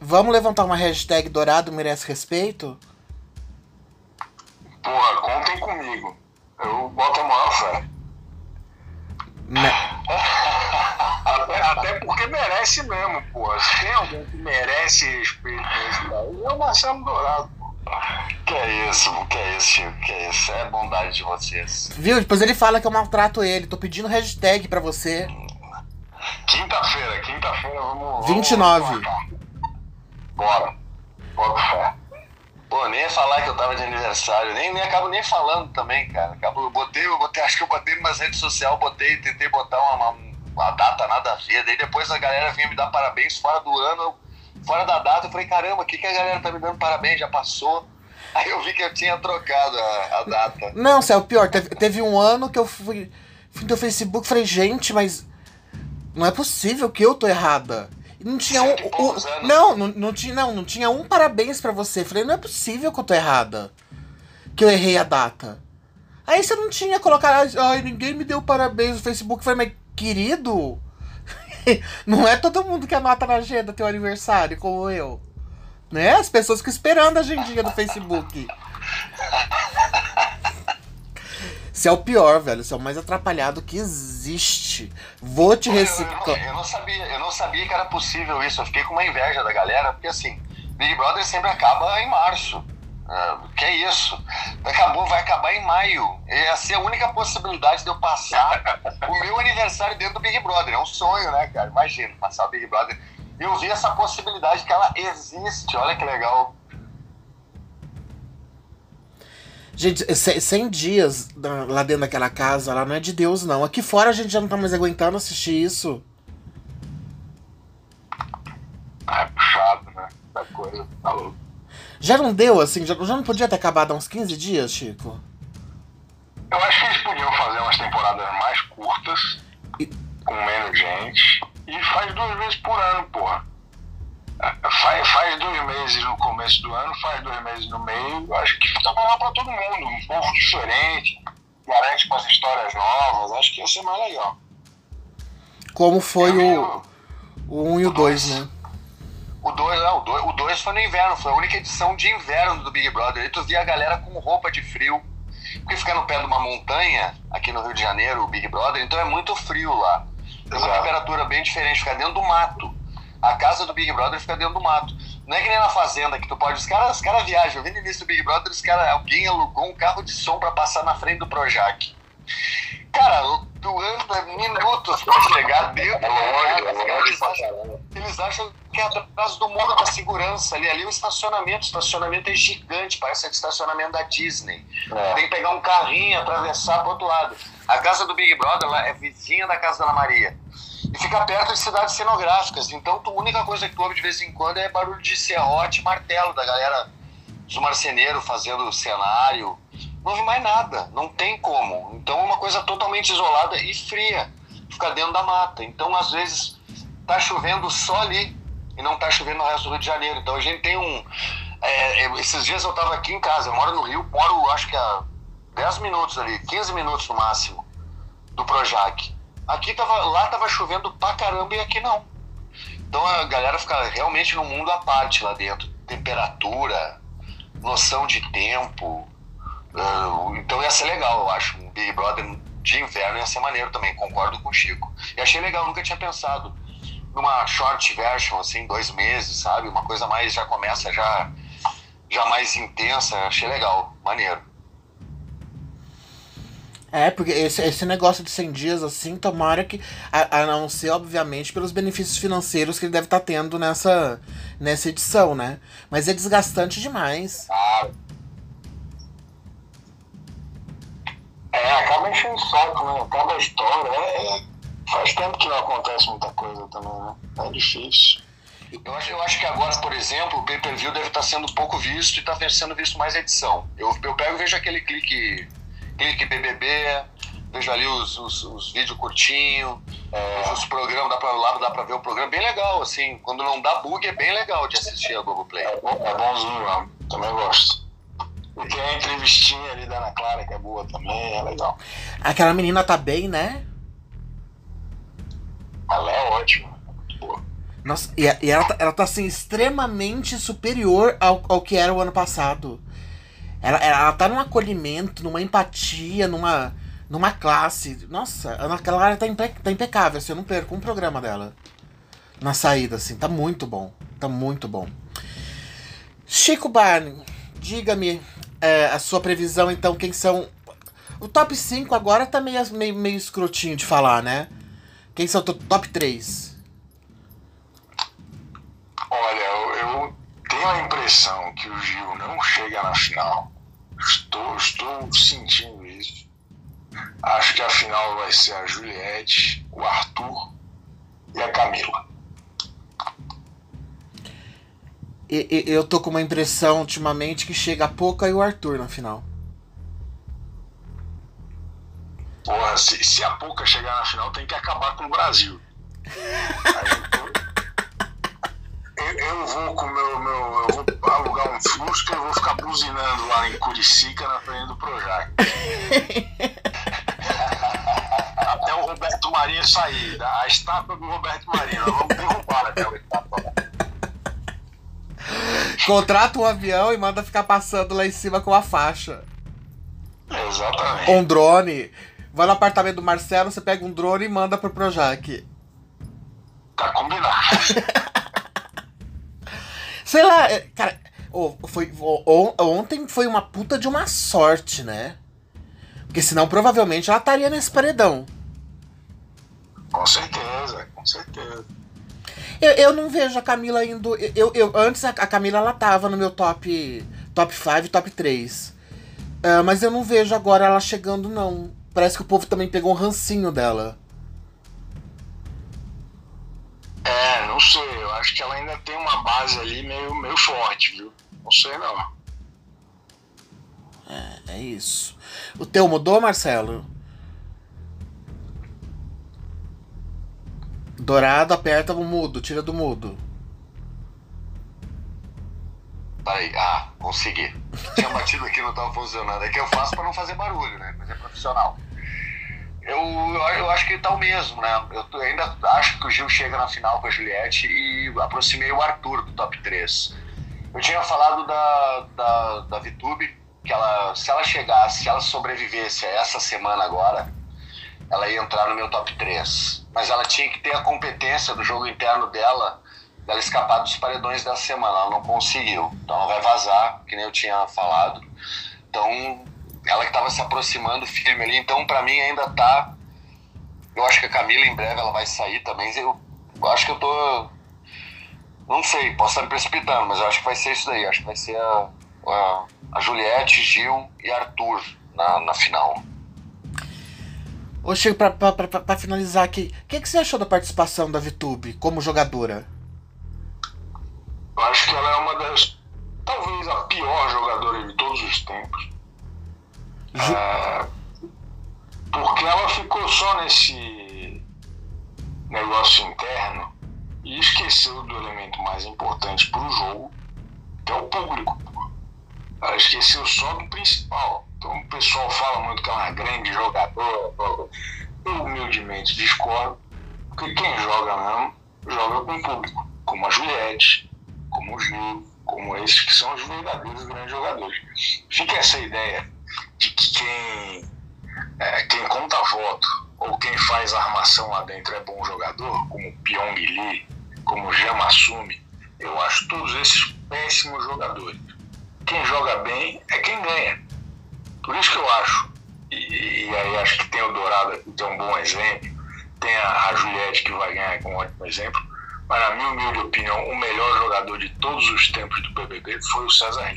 [SPEAKER 1] Vamos levantar uma hashtag Dourado merece respeito?
[SPEAKER 3] Porra, contem comigo. Eu boto a maior fé. Até, até, porque merece mesmo, porra. Se tem alguém que merece respeito nesse é o Marcelo Dourado.
[SPEAKER 2] Que é isso, que é isso, Chico, que é isso. É bondade de vocês.
[SPEAKER 1] Viu? Depois ele fala que eu maltrato ele. Tô pedindo hashtag pra você.
[SPEAKER 3] Quinta-feira, quinta-feira vamos.
[SPEAKER 1] 29.
[SPEAKER 3] Vamos Bora. Bora fé.
[SPEAKER 2] Pô, nem ia falar que eu tava de aniversário, nem, nem acabo nem falando também, cara. Acabo, eu botei, eu botei, acho que eu botei nas redes sociais, botei, tentei botar uma, uma, uma, data nada a ver. Daí depois a galera vinha me dar parabéns fora do ano, fora da data. Eu falei, caramba, o que, que a galera tá me dando parabéns? Já passou. Aí eu vi que eu tinha trocado a, a data.
[SPEAKER 1] Não, Céu, pior, teve, teve um ano que eu fui, fui no Facebook e falei, gente, mas não é possível que eu tô errada. Não tinha um. um não, não, não, tinha, não, não tinha um parabéns para você. Falei, não é possível que eu tô errada. Que eu errei a data. Aí você não tinha colocado. Ai, ninguém me deu parabéns no Facebook. Falei, mas querido. não é todo mundo que anota na agenda teu aniversário, como eu. Né? As pessoas ficam esperando a agendinha do Facebook. Você é o pior, velho. Você é o mais atrapalhado que existe. Vou te reciclar.
[SPEAKER 2] Eu, eu, eu, não sabia, eu não sabia que era possível isso. Eu fiquei com uma inveja da galera, porque assim, Big Brother sempre acaba em março. Uh, que é isso? Acabou, vai acabar em maio. Ia ser a única possibilidade de eu passar o meu aniversário dentro do Big Brother. É um sonho, né, cara? Imagina, passar o Big Brother. E eu vi essa possibilidade que ela existe. Olha que legal.
[SPEAKER 1] Gente, 100 dias lá dentro daquela casa, lá não é de Deus, não. Aqui fora a gente já não tá mais aguentando assistir isso.
[SPEAKER 3] É puxado, né? Da coisa, tá louco.
[SPEAKER 1] Já não deu, assim? Já, já não podia ter acabado há uns 15 dias, Chico?
[SPEAKER 3] Eu acho que eles podiam fazer umas temporadas mais curtas, e... com menos gente, e faz duas vezes por ano, porra. Faz, faz dois meses no começo do ano, faz dois meses no meio. Acho que fica lá para todo mundo. Um povo diferente, garante com as histórias novas. Acho que ia ser mais legal.
[SPEAKER 1] Como foi o, o 1 um e o 2, né?
[SPEAKER 2] O 2 não, o 2 foi no inverno, foi a única edição de inverno do Big Brother. E tu via a galera com roupa de frio. Porque fica no pé de uma montanha, aqui no Rio de Janeiro, o Big Brother, então é muito frio lá. Tem uma temperatura bem diferente, fica dentro do mato a casa do Big Brother fica dentro do mato. Não é que nem na fazenda que tu pode. Os caras os cara viajam. Eu vi no início do Big Brother, os cara, alguém alugou um carro de som para passar na frente do Projac. Cara, tu anda minutos pra chegar dentro da casa. Eles acham que é atrás do muro da segurança ali. Ali é o estacionamento. O estacionamento é gigante, parece ser estacionamento da Disney. É. Tem que pegar um carrinho, atravessar pro outro lado. A casa do Big Brother é vizinha da casa da Ana Maria e fica perto de cidades cenográficas. Então, a única coisa que tu ouve de vez em quando é barulho de serrote e martelo da galera dos marceneiros fazendo cenário. Não ouve mais nada, não tem como. Então, é uma coisa totalmente isolada e fria, fica dentro da mata. Então, às vezes, tá chovendo só ali e não tá chovendo no resto do Rio de Janeiro. Então, a gente tem um. É esses dias eu tava aqui em casa, eu moro no Rio, moro acho que há 10 minutos ali, 15 minutos no máximo, do Projac. Aqui tava, lá tava chovendo pra caramba e aqui não. Então a galera fica realmente num mundo à parte lá dentro. Temperatura, noção de tempo. Uh, então ia ser legal, eu acho. Um Big Brother de inverno ia ser maneiro também, concordo com o Chico. E achei legal, nunca tinha pensado numa short version, assim, dois meses, sabe? Uma coisa mais, já começa já já mais intensa, achei legal, maneiro.
[SPEAKER 1] É, porque esse, esse negócio de 100 dias, assim, tomara que. A, a não ser, obviamente, pelos benefícios financeiros que ele deve estar tá tendo nessa, nessa edição, né? Mas é desgastante demais.
[SPEAKER 3] Ah. Acaba enchendo o saco, né? Acaba a história. É, é, faz tempo que não acontece muita coisa também, né? É difícil.
[SPEAKER 2] Eu acho, eu acho que agora, por exemplo, o pay-per-view deve estar sendo pouco visto e está sendo visto mais edição. Eu, eu pego e vejo aquele clique clique BBB, vejo ali os, os, os vídeos curtinhos, é, os programas, dá pra, lá dá pra ver o programa, bem legal, assim, quando não dá bug é bem legal de assistir a Globoplay.
[SPEAKER 3] É, é bonzinho, também gosto. Tem a entrevistinha ali da Ana Clara, que é boa também, é legal.
[SPEAKER 1] Aquela menina tá bem, né?
[SPEAKER 3] Ela é ótima. Boa.
[SPEAKER 1] Nossa, e, e ela, tá, ela tá assim, extremamente superior ao, ao que era o ano passado. Ela, ela tá num acolhimento, numa empatia, numa, numa classe. Nossa, aquela área tá, impe, tá impecável, assim, eu não perco um programa dela. Na saída, assim, tá muito bom. Tá muito bom. Chico Barney, diga-me é, a sua previsão, então, quem são. O top 5 agora tá meio, meio, meio escrotinho de falar, né? Quem são o top 3?
[SPEAKER 3] Olha, eu, tenho a impressão que o Gil não chega na final. Estou, estou sentindo isso. Acho que a final vai ser a Juliette, o Arthur e a Camila.
[SPEAKER 1] E, e, eu tô com uma impressão ultimamente que chega a Poca e o Arthur na final.
[SPEAKER 3] Porra, se, se a Poca chegar na final, tem que acabar com o Brasil. Aí, eu vou com meu, meu. Eu vou alugar um Fusca e vou ficar buzinando lá em Curicica na frente do Projac. Até o Roberto Marinho sair. A estátua do Roberto Marinho. Vamos derrubar aquela estátua.
[SPEAKER 1] Contrata um avião e manda ficar passando lá em cima com a faixa.
[SPEAKER 3] Exatamente.
[SPEAKER 1] Um drone. Vai no apartamento do Marcelo, você pega um drone e manda pro Projac.
[SPEAKER 3] Tá combinado.
[SPEAKER 1] Sei lá, é, cara, foi, ontem foi uma puta de uma sorte, né? Porque senão provavelmente ela estaria nesse paredão.
[SPEAKER 3] Com certeza, com certeza.
[SPEAKER 1] Eu, eu não vejo a Camila indo. Eu, eu, antes a, Camila ela tava no meu top top 5 top 3. Uh, ah, mas eu não vejo agora ela chegando, não. Parece que o povo também pegou um rancinho dela.
[SPEAKER 3] É, não sei. Eu acho que ela ainda tem uma base ali meio, meio forte, viu? Não sei não.
[SPEAKER 1] É, é isso. O teu mudou, Marcelo? Dourado, aperta o mudo, tira do mudo.
[SPEAKER 2] Peraí, ah, consegui. Tinha batido aqui, não tava funcionando. É que eu faço pra não fazer barulho, né? Mas é profissional eu, eu acho que tá o mesmo, né? Eu ainda acho que o Gil chega na final com a Juliette e aproximei o Arthur do top 3. Eu tinha falado da, da, da Vitube, que ela, se ela chegasse, se ela sobrevivesse a essa semana agora, ela ia entrar no meu top 3. Mas ela tinha que ter a competência do jogo interno dela, dela escapar dos paredões dessa semana. Ela não conseguiu. Então ela vai vazar, que nem eu tinha falado. Então ela que estava se aproximando firme ali. Então, para mim, ainda tá. Eu acho que a Camila em breve ela vai sair também. Eu, eu acho que eu tô. Não sei, posso estar me precipitando, mas eu acho que vai ser isso daí. Eu acho que vai ser a, a, a Juliette, Gil e Arthur na, na final.
[SPEAKER 1] Ô Chico, pra, pra, pra, pra finalizar aqui, o que, que você achou da participação da Vitube como jogadora?
[SPEAKER 3] Eu acho que ela é uma das. talvez a pior jogadora de todos os tempos. É, porque ela ficou só nesse negócio interno e esqueceu do elemento mais importante para o jogo, que é o público. Ela esqueceu só do principal. Então o pessoal fala muito que é uma grande jogadora. Eu humildemente discordo, porque quem joga mesmo, joga com o público, como a Juliette, como o Gil, como esses que são os verdadeiros grandes jogadores. Fica essa ideia de que quem, é, quem conta voto ou quem faz armação lá dentro é bom jogador, como Pyong Lee, como Jamasumi, eu acho todos esses péssimos jogadores. quem joga bem é quem ganha. Por isso que eu acho, e, e aí acho que tem o Dourado aqui, que é um bom exemplo, tem a, a Juliette que vai ganhar com um ótimo exemplo, mas na minha humilde opinião, o melhor jogador de todos os tempos do BBB foi o César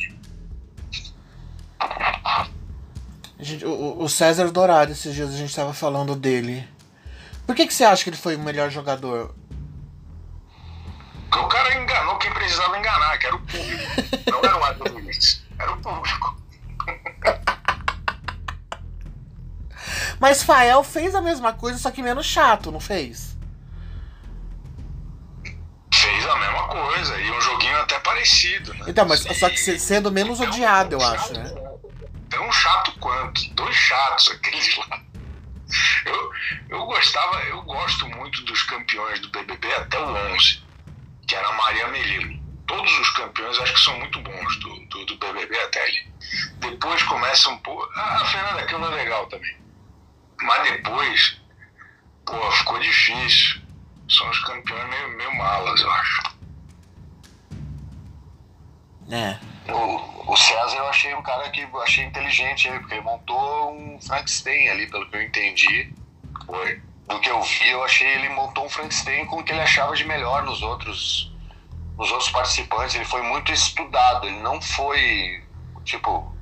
[SPEAKER 1] o, o César Dourado, esses dias a gente estava falando dele. Por que, que você acha que ele foi o melhor jogador?
[SPEAKER 3] Porque o cara enganou quem precisava enganar, que era o público. Não era o Willis, era o público.
[SPEAKER 1] Mas Fael fez a mesma coisa, só que menos chato, não fez?
[SPEAKER 3] Fez a mesma coisa, e um joguinho até parecido, né?
[SPEAKER 1] Então, mas só que sendo menos odiado, eu acho, né?
[SPEAKER 3] Tão chato quanto. Dois chatos aqueles lá. Eu, eu gostava, eu gosto muito dos campeões do BBB até o 11, que era a Maria Melilo. Todos os campeões acho que são muito bons do, do, do BBB até ali. Depois começa um pouco. Ah, a Fernanda aquilo é legal também. Mas depois, pô, ficou difícil. São os campeões meio, meio malas, eu acho.
[SPEAKER 1] É.
[SPEAKER 2] O, o César eu achei um cara que eu achei inteligente, porque ele montou um Frankenstein ali, pelo que eu entendi. Foi. Do que eu vi, eu achei ele montou um Frankenstein com o que ele achava de melhor nos outros, nos outros participantes. Ele foi muito estudado, ele não foi, tipo,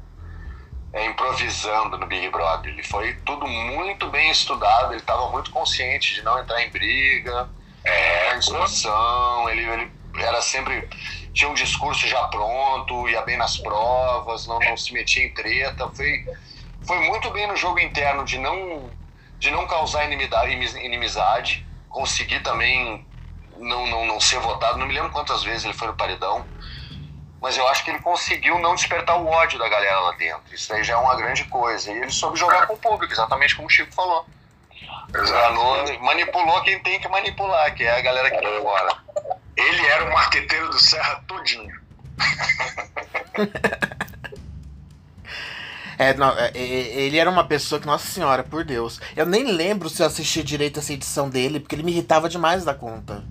[SPEAKER 2] é, improvisando no Big Brother. Ele foi tudo muito bem estudado, ele estava muito consciente de não entrar em briga, é, em discussão, ele, ele era sempre tinha um discurso já pronto, ia bem nas provas, não, não se metia em treta. Foi, foi muito bem no jogo interno de não, de não causar inimidade, inimizade, conseguir também não, não, não ser votado. Não me lembro quantas vezes ele foi no paredão, mas eu acho que ele conseguiu não despertar o ódio da galera lá dentro. Isso aí já é uma grande coisa. E ele soube jogar com o público, exatamente como o Chico falou. Enganou, manipulou quem tem que manipular, que é a galera que tá fora.
[SPEAKER 3] Ele era o marqueteiro do Serra todinho.
[SPEAKER 1] É, não, é, é, ele era uma pessoa que, nossa senhora, por Deus. Eu nem lembro se eu assisti direito essa edição dele, porque ele me irritava demais da conta.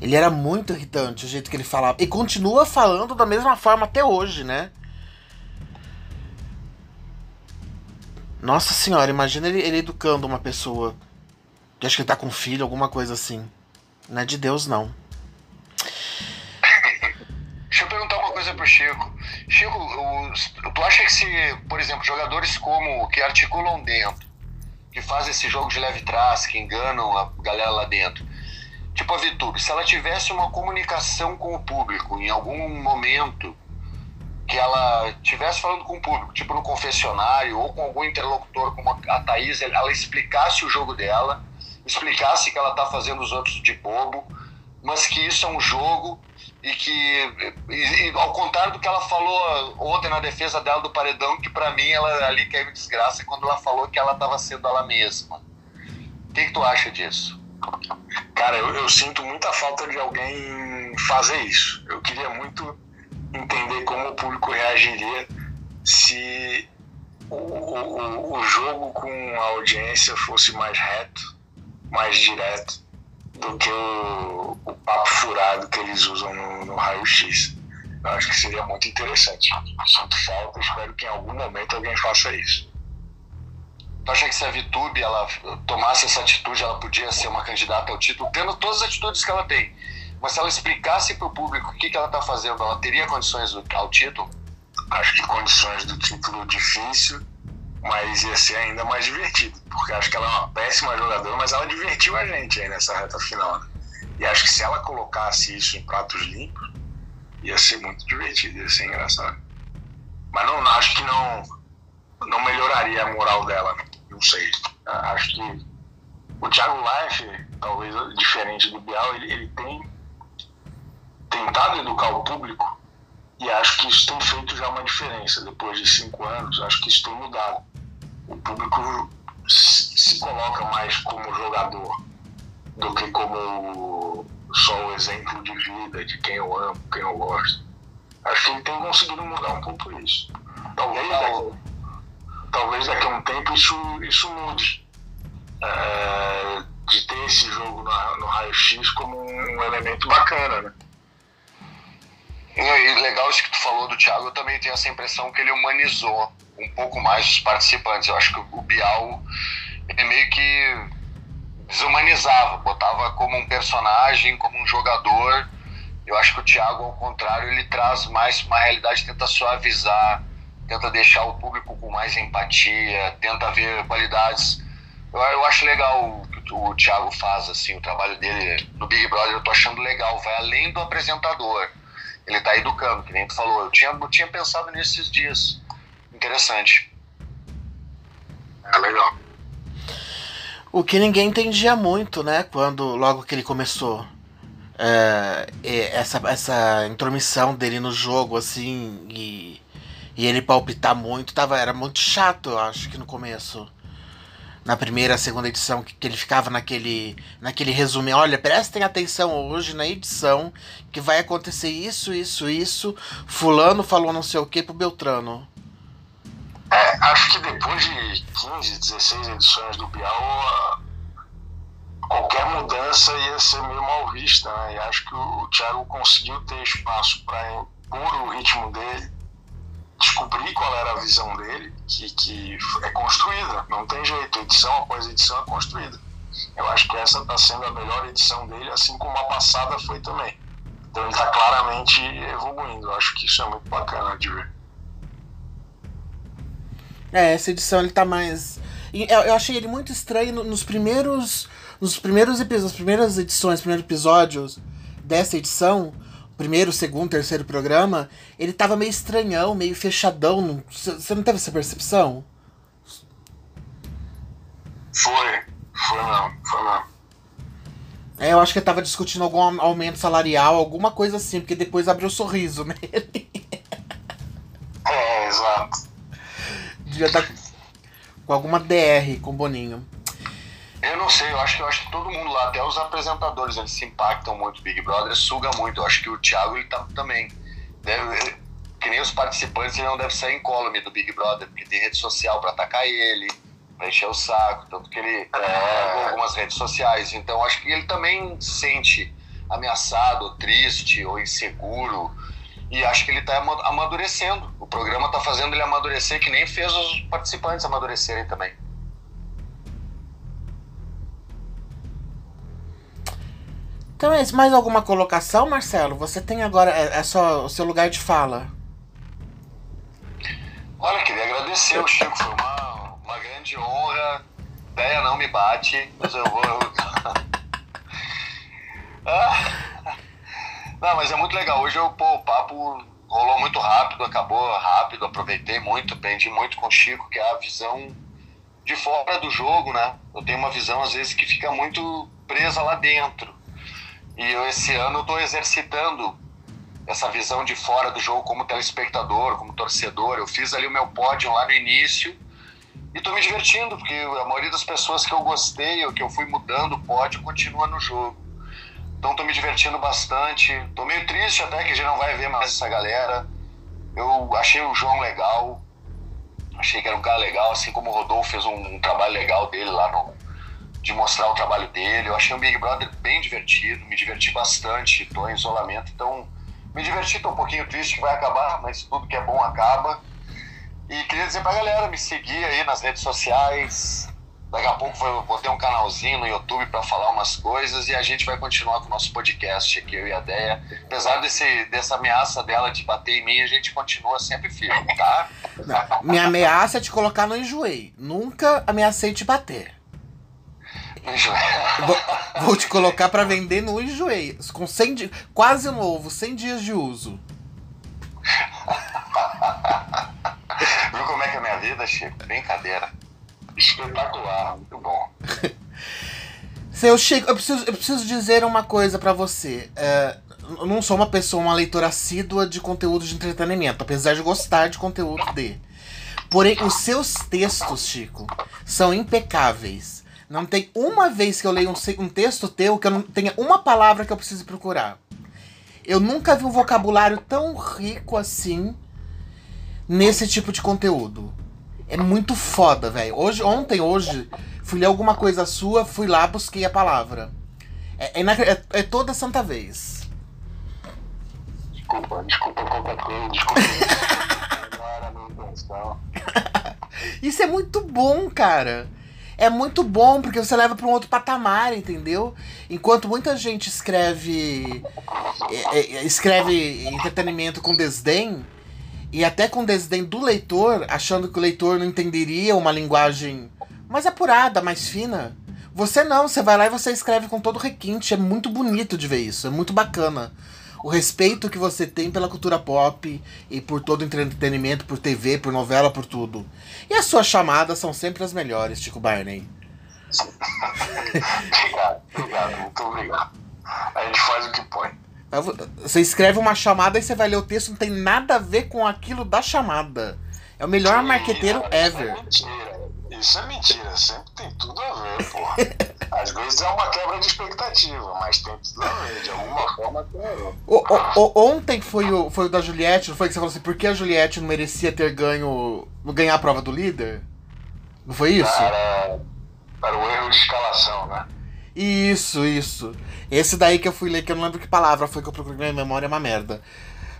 [SPEAKER 1] Ele era muito irritante o jeito que ele falava. E continua falando da mesma forma até hoje, né? Nossa senhora, imagina ele, ele educando uma pessoa. Que acho que ele tá com filho, alguma coisa assim. Não é de Deus, não.
[SPEAKER 2] Deixa eu perguntar uma coisa pro Chico. Chico, o, tu acha que se, por exemplo, jogadores como que articulam dentro, que fazem esse jogo de leve trás, que enganam a galera lá dentro, tipo a Vitube, se ela tivesse uma comunicação com o público em algum momento que ela tivesse falando com o público, tipo no confessionário ou com algum interlocutor como a Thaís, ela explicasse o jogo dela, explicasse que ela está fazendo os outros de bobo, mas que isso é um jogo e que, e, e, ao contrário do que ela falou ontem na defesa dela do paredão, que para mim ela ali caiu em desgraça quando ela falou que ela estava sendo ela mesma. O que, que tu acha disso?
[SPEAKER 3] Cara, eu, eu sinto muita falta de alguém fazer isso. Eu queria muito entender como o público reagiria se o, o, o jogo com a audiência fosse mais reto mais direto do que o, o papo furado que eles usam no, no raio-x. Eu acho que seria muito interessante. Sinto falta, espero que em algum momento alguém faça isso.
[SPEAKER 2] Tu acha que se a VTube ela tomasse essa atitude, ela podia ser uma candidata ao título, tendo todas as atitudes que ela tem? Mas se ela explicasse para o público o que, que ela está fazendo, ela teria condições ao título?
[SPEAKER 3] Acho que condições do título difícil mas ia ser ainda mais divertido, porque acho que ela é uma péssima jogadora, mas ela divertiu a gente aí nessa reta final. Né? E acho que se ela colocasse isso em pratos limpos, ia ser muito divertido, ia ser engraçado. Mas não, acho que não, não melhoraria a moral dela, não, não sei. Acho que o Thiago Life, talvez diferente do Bial, ele, ele tem tentado educar o público e acho que isso tem feito já uma diferença. Depois de cinco anos, acho que isso tem mudado o público se coloca mais como jogador do que como só o exemplo de vida de quem eu amo, quem eu gosto. Acho que ele tem conseguido mudar um pouco isso. Talvez daqui, talvez daqui a um tempo isso, isso mude. É, de ter esse jogo no, no raio-x como um elemento bacana, né?
[SPEAKER 2] E legal isso que tu falou do Thiago, eu também tenho essa impressão que ele humanizou um pouco mais os participantes. Eu acho que o Bial ele meio que desumanizava, botava como um personagem, como um jogador. Eu acho que o Thiago, ao contrário, ele traz mais uma realidade, tenta suavizar, tenta deixar o público com mais empatia, tenta ver qualidades. Eu, eu acho legal o que o Thiago faz, assim, o trabalho dele no Big Brother, eu tô achando legal, vai além do apresentador. Ele tá educando, que nem tu falou. Eu tinha, eu tinha pensado nesses dias. Interessante.
[SPEAKER 3] É legal.
[SPEAKER 1] O que ninguém entendia muito, né? Quando logo que ele começou. É, essa, essa intromissão dele no jogo, assim, e, e ele palpitar muito, tava, era muito chato, eu acho que no começo. Na primeira, segunda edição, que, que ele ficava naquele, naquele resumo, olha, prestem atenção hoje na edição, que vai acontecer isso, isso, isso, fulano falou não sei o que pro Beltrano.
[SPEAKER 3] É, acho que depois de 15, 16 edições do Bial, qualquer mudança ia ser meio mal vista, né? E acho que o Thiago conseguiu ter espaço para impor o ritmo dele, descobrir qual era a visão dele, que, que é construída, não tem jeito, edição após edição é construída. Eu acho que essa está sendo a melhor edição dele, assim como a passada foi também. Então ele está claramente evoluindo. Eu acho que isso é muito bacana de ver.
[SPEAKER 1] É, essa edição ele tá mais. Eu, achei ele muito estranho nos primeiros. Nos primeiros episódios, nas primeiras edições, primeiros episódios dessa edição, primeiro, segundo, terceiro programa, ele tava meio estranhão, meio fechadão. Você não teve essa percepção?
[SPEAKER 3] Foi, foi não, foi não.
[SPEAKER 1] É, eu acho que ele tava discutindo algum aumento salarial, alguma coisa assim, porque depois abriu o sorriso nele.
[SPEAKER 3] É, exato
[SPEAKER 1] devia estar com alguma DR com o Boninho.
[SPEAKER 2] Eu não sei, eu acho que eu acho que todo mundo lá, até os apresentadores, eles se impactam muito. Big Brother suga muito. Eu acho que o Thiago ele tá também. Deve, que nem os participantes, ele não deve sair incólume do Big Brother, porque tem rede social para atacar ele, pra encher o saco, tanto que ele é, algumas redes sociais. Então acho que ele também se sente ameaçado, triste ou inseguro e acho que ele está amadurecendo. O programa está fazendo ele amadurecer, que nem fez os participantes amadurecerem também.
[SPEAKER 1] Então é. Mais alguma colocação, Marcelo? Você tem agora. É, é só o seu lugar de fala.
[SPEAKER 2] Olha, queria agradecer o Chico. Foi uma, uma grande honra. Ideia não me bate, mas eu vou. ah. Não, mas é muito legal. Hoje eu, pô, o papo rolou muito rápido, acabou rápido, aproveitei muito, aprendi muito com o Chico, que é a visão de fora do jogo, né? Eu tenho uma visão, às vezes, que fica muito presa lá dentro. E eu, esse ano, tô exercitando essa visão de fora do jogo como telespectador, como torcedor. Eu fiz ali o meu pódio lá no início e tô me divertindo, porque a maioria das pessoas que eu gostei, ou que eu fui mudando o pódio, continua no jogo. Então tô me divertindo bastante. Tô meio triste até que a gente não vai ver mais essa galera. Eu achei o João legal. Achei que era um cara legal, assim como o Rodolfo fez um, um trabalho legal dele lá no, de mostrar o trabalho dele. Eu achei o Big Brother bem divertido, me diverti bastante, tô em isolamento, então me diverti, tô um pouquinho triste que vai acabar, mas tudo que é bom acaba. E queria dizer pra galera me seguir aí nas redes sociais, Daqui a pouco vou ter um canalzinho no YouTube para falar umas coisas e a gente vai continuar com o nosso podcast aqui, eu e a Deia. Apesar desse, dessa ameaça dela de bater em mim, a gente continua sempre firme, tá?
[SPEAKER 1] Não, minha ameaça é te colocar no enjoei. Nunca ameacei te bater. Vou, vou, te colocar para vender no enjoei. Com 100 di... quase novo, 100 dias de uso.
[SPEAKER 2] Viu como é que é a minha vida, Chico? Brincadeira espetacular, muito bom.
[SPEAKER 1] Seu Chico, eu preciso, eu preciso dizer uma coisa para você. É, eu não sou uma pessoa, uma leitora assídua de conteúdo de entretenimento, apesar de gostar de conteúdo de. Porém, os seus textos, Chico, são impecáveis. Não tem uma vez que eu leio um, um texto teu que eu não tenha uma palavra que eu precise procurar. Eu nunca vi um vocabulário tão rico assim nesse tipo de conteúdo. É muito foda, velho. Hoje, ontem, hoje, fui ler alguma coisa sua, fui lá, busquei a palavra. É, é, é, é toda santa vez.
[SPEAKER 3] Desculpa, desculpa qualquer coisa, desculpa.
[SPEAKER 1] Isso é muito bom, cara. É muito bom porque você leva para um outro patamar, entendeu? Enquanto muita gente escreve é, é, escreve entretenimento com desdém e até com desdém do leitor, achando que o leitor não entenderia uma linguagem mais apurada, mais fina. Você não, você vai lá e você escreve com todo requinte. É muito bonito de ver isso, é muito bacana. O respeito que você tem pela cultura pop e por todo o entretenimento, por TV, por novela, por tudo. E as suas chamadas são sempre as melhores, Chico Barney.
[SPEAKER 3] obrigado, obrigado, muito obrigado. A gente faz o que põe.
[SPEAKER 1] Você escreve uma chamada e você vai ler o texto, não tem nada a ver com aquilo da chamada. É o melhor marqueteiro ever.
[SPEAKER 3] É mentira. Isso é mentira, sempre tem tudo a ver, porra. Às vezes é uma quebra de expectativa, mas tem tudo a ver, de alguma forma tem a ver. O, o,
[SPEAKER 1] o, ontem foi o, foi o da Juliette, não foi que você falou assim, por que a Juliette não merecia ter ganho. ganhar a prova do líder? Não foi isso?
[SPEAKER 3] Para, para o erro de escalação, né?
[SPEAKER 1] Isso, isso. Esse daí que eu fui ler, que eu não lembro que palavra foi que eu procurei na minha memória, é uma merda.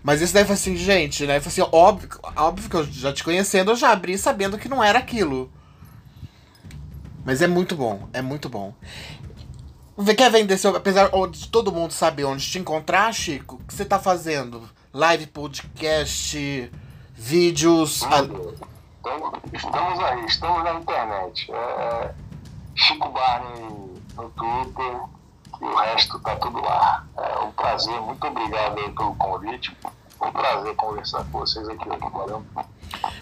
[SPEAKER 1] Mas esse daí foi assim, gente, né? Foi assim, óbvio, óbvio que eu já te conhecendo, eu já abri sabendo que não era aquilo. Mas é muito bom, é muito bom. Quer vender seu. Apesar de todo mundo saber onde te encontrar, Chico, o que você tá fazendo? Live, podcast, vídeos.
[SPEAKER 3] Estamos aí, estamos na internet. É, Chico Barney no Twitter e o resto tá tudo lá. É um prazer, muito obrigado pelo convite. um prazer conversar com vocês aqui. Valeu.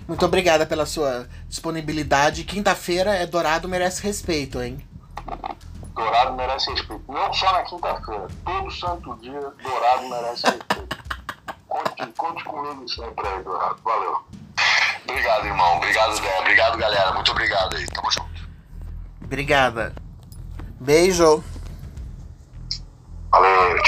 [SPEAKER 1] Muito obrigada pela sua disponibilidade. Quinta-feira é Dourado merece respeito, hein?
[SPEAKER 3] Dourado merece respeito. Não só na quinta-feira. Todo santo dia, Dourado merece respeito. Conte, conte comigo sempre aí, Dourado. Valeu.
[SPEAKER 2] Obrigado, irmão. Obrigado, Zé. Obrigado, galera. Muito obrigado aí. Tamo junto.
[SPEAKER 1] Obrigada. Beijo.
[SPEAKER 3] Valeu.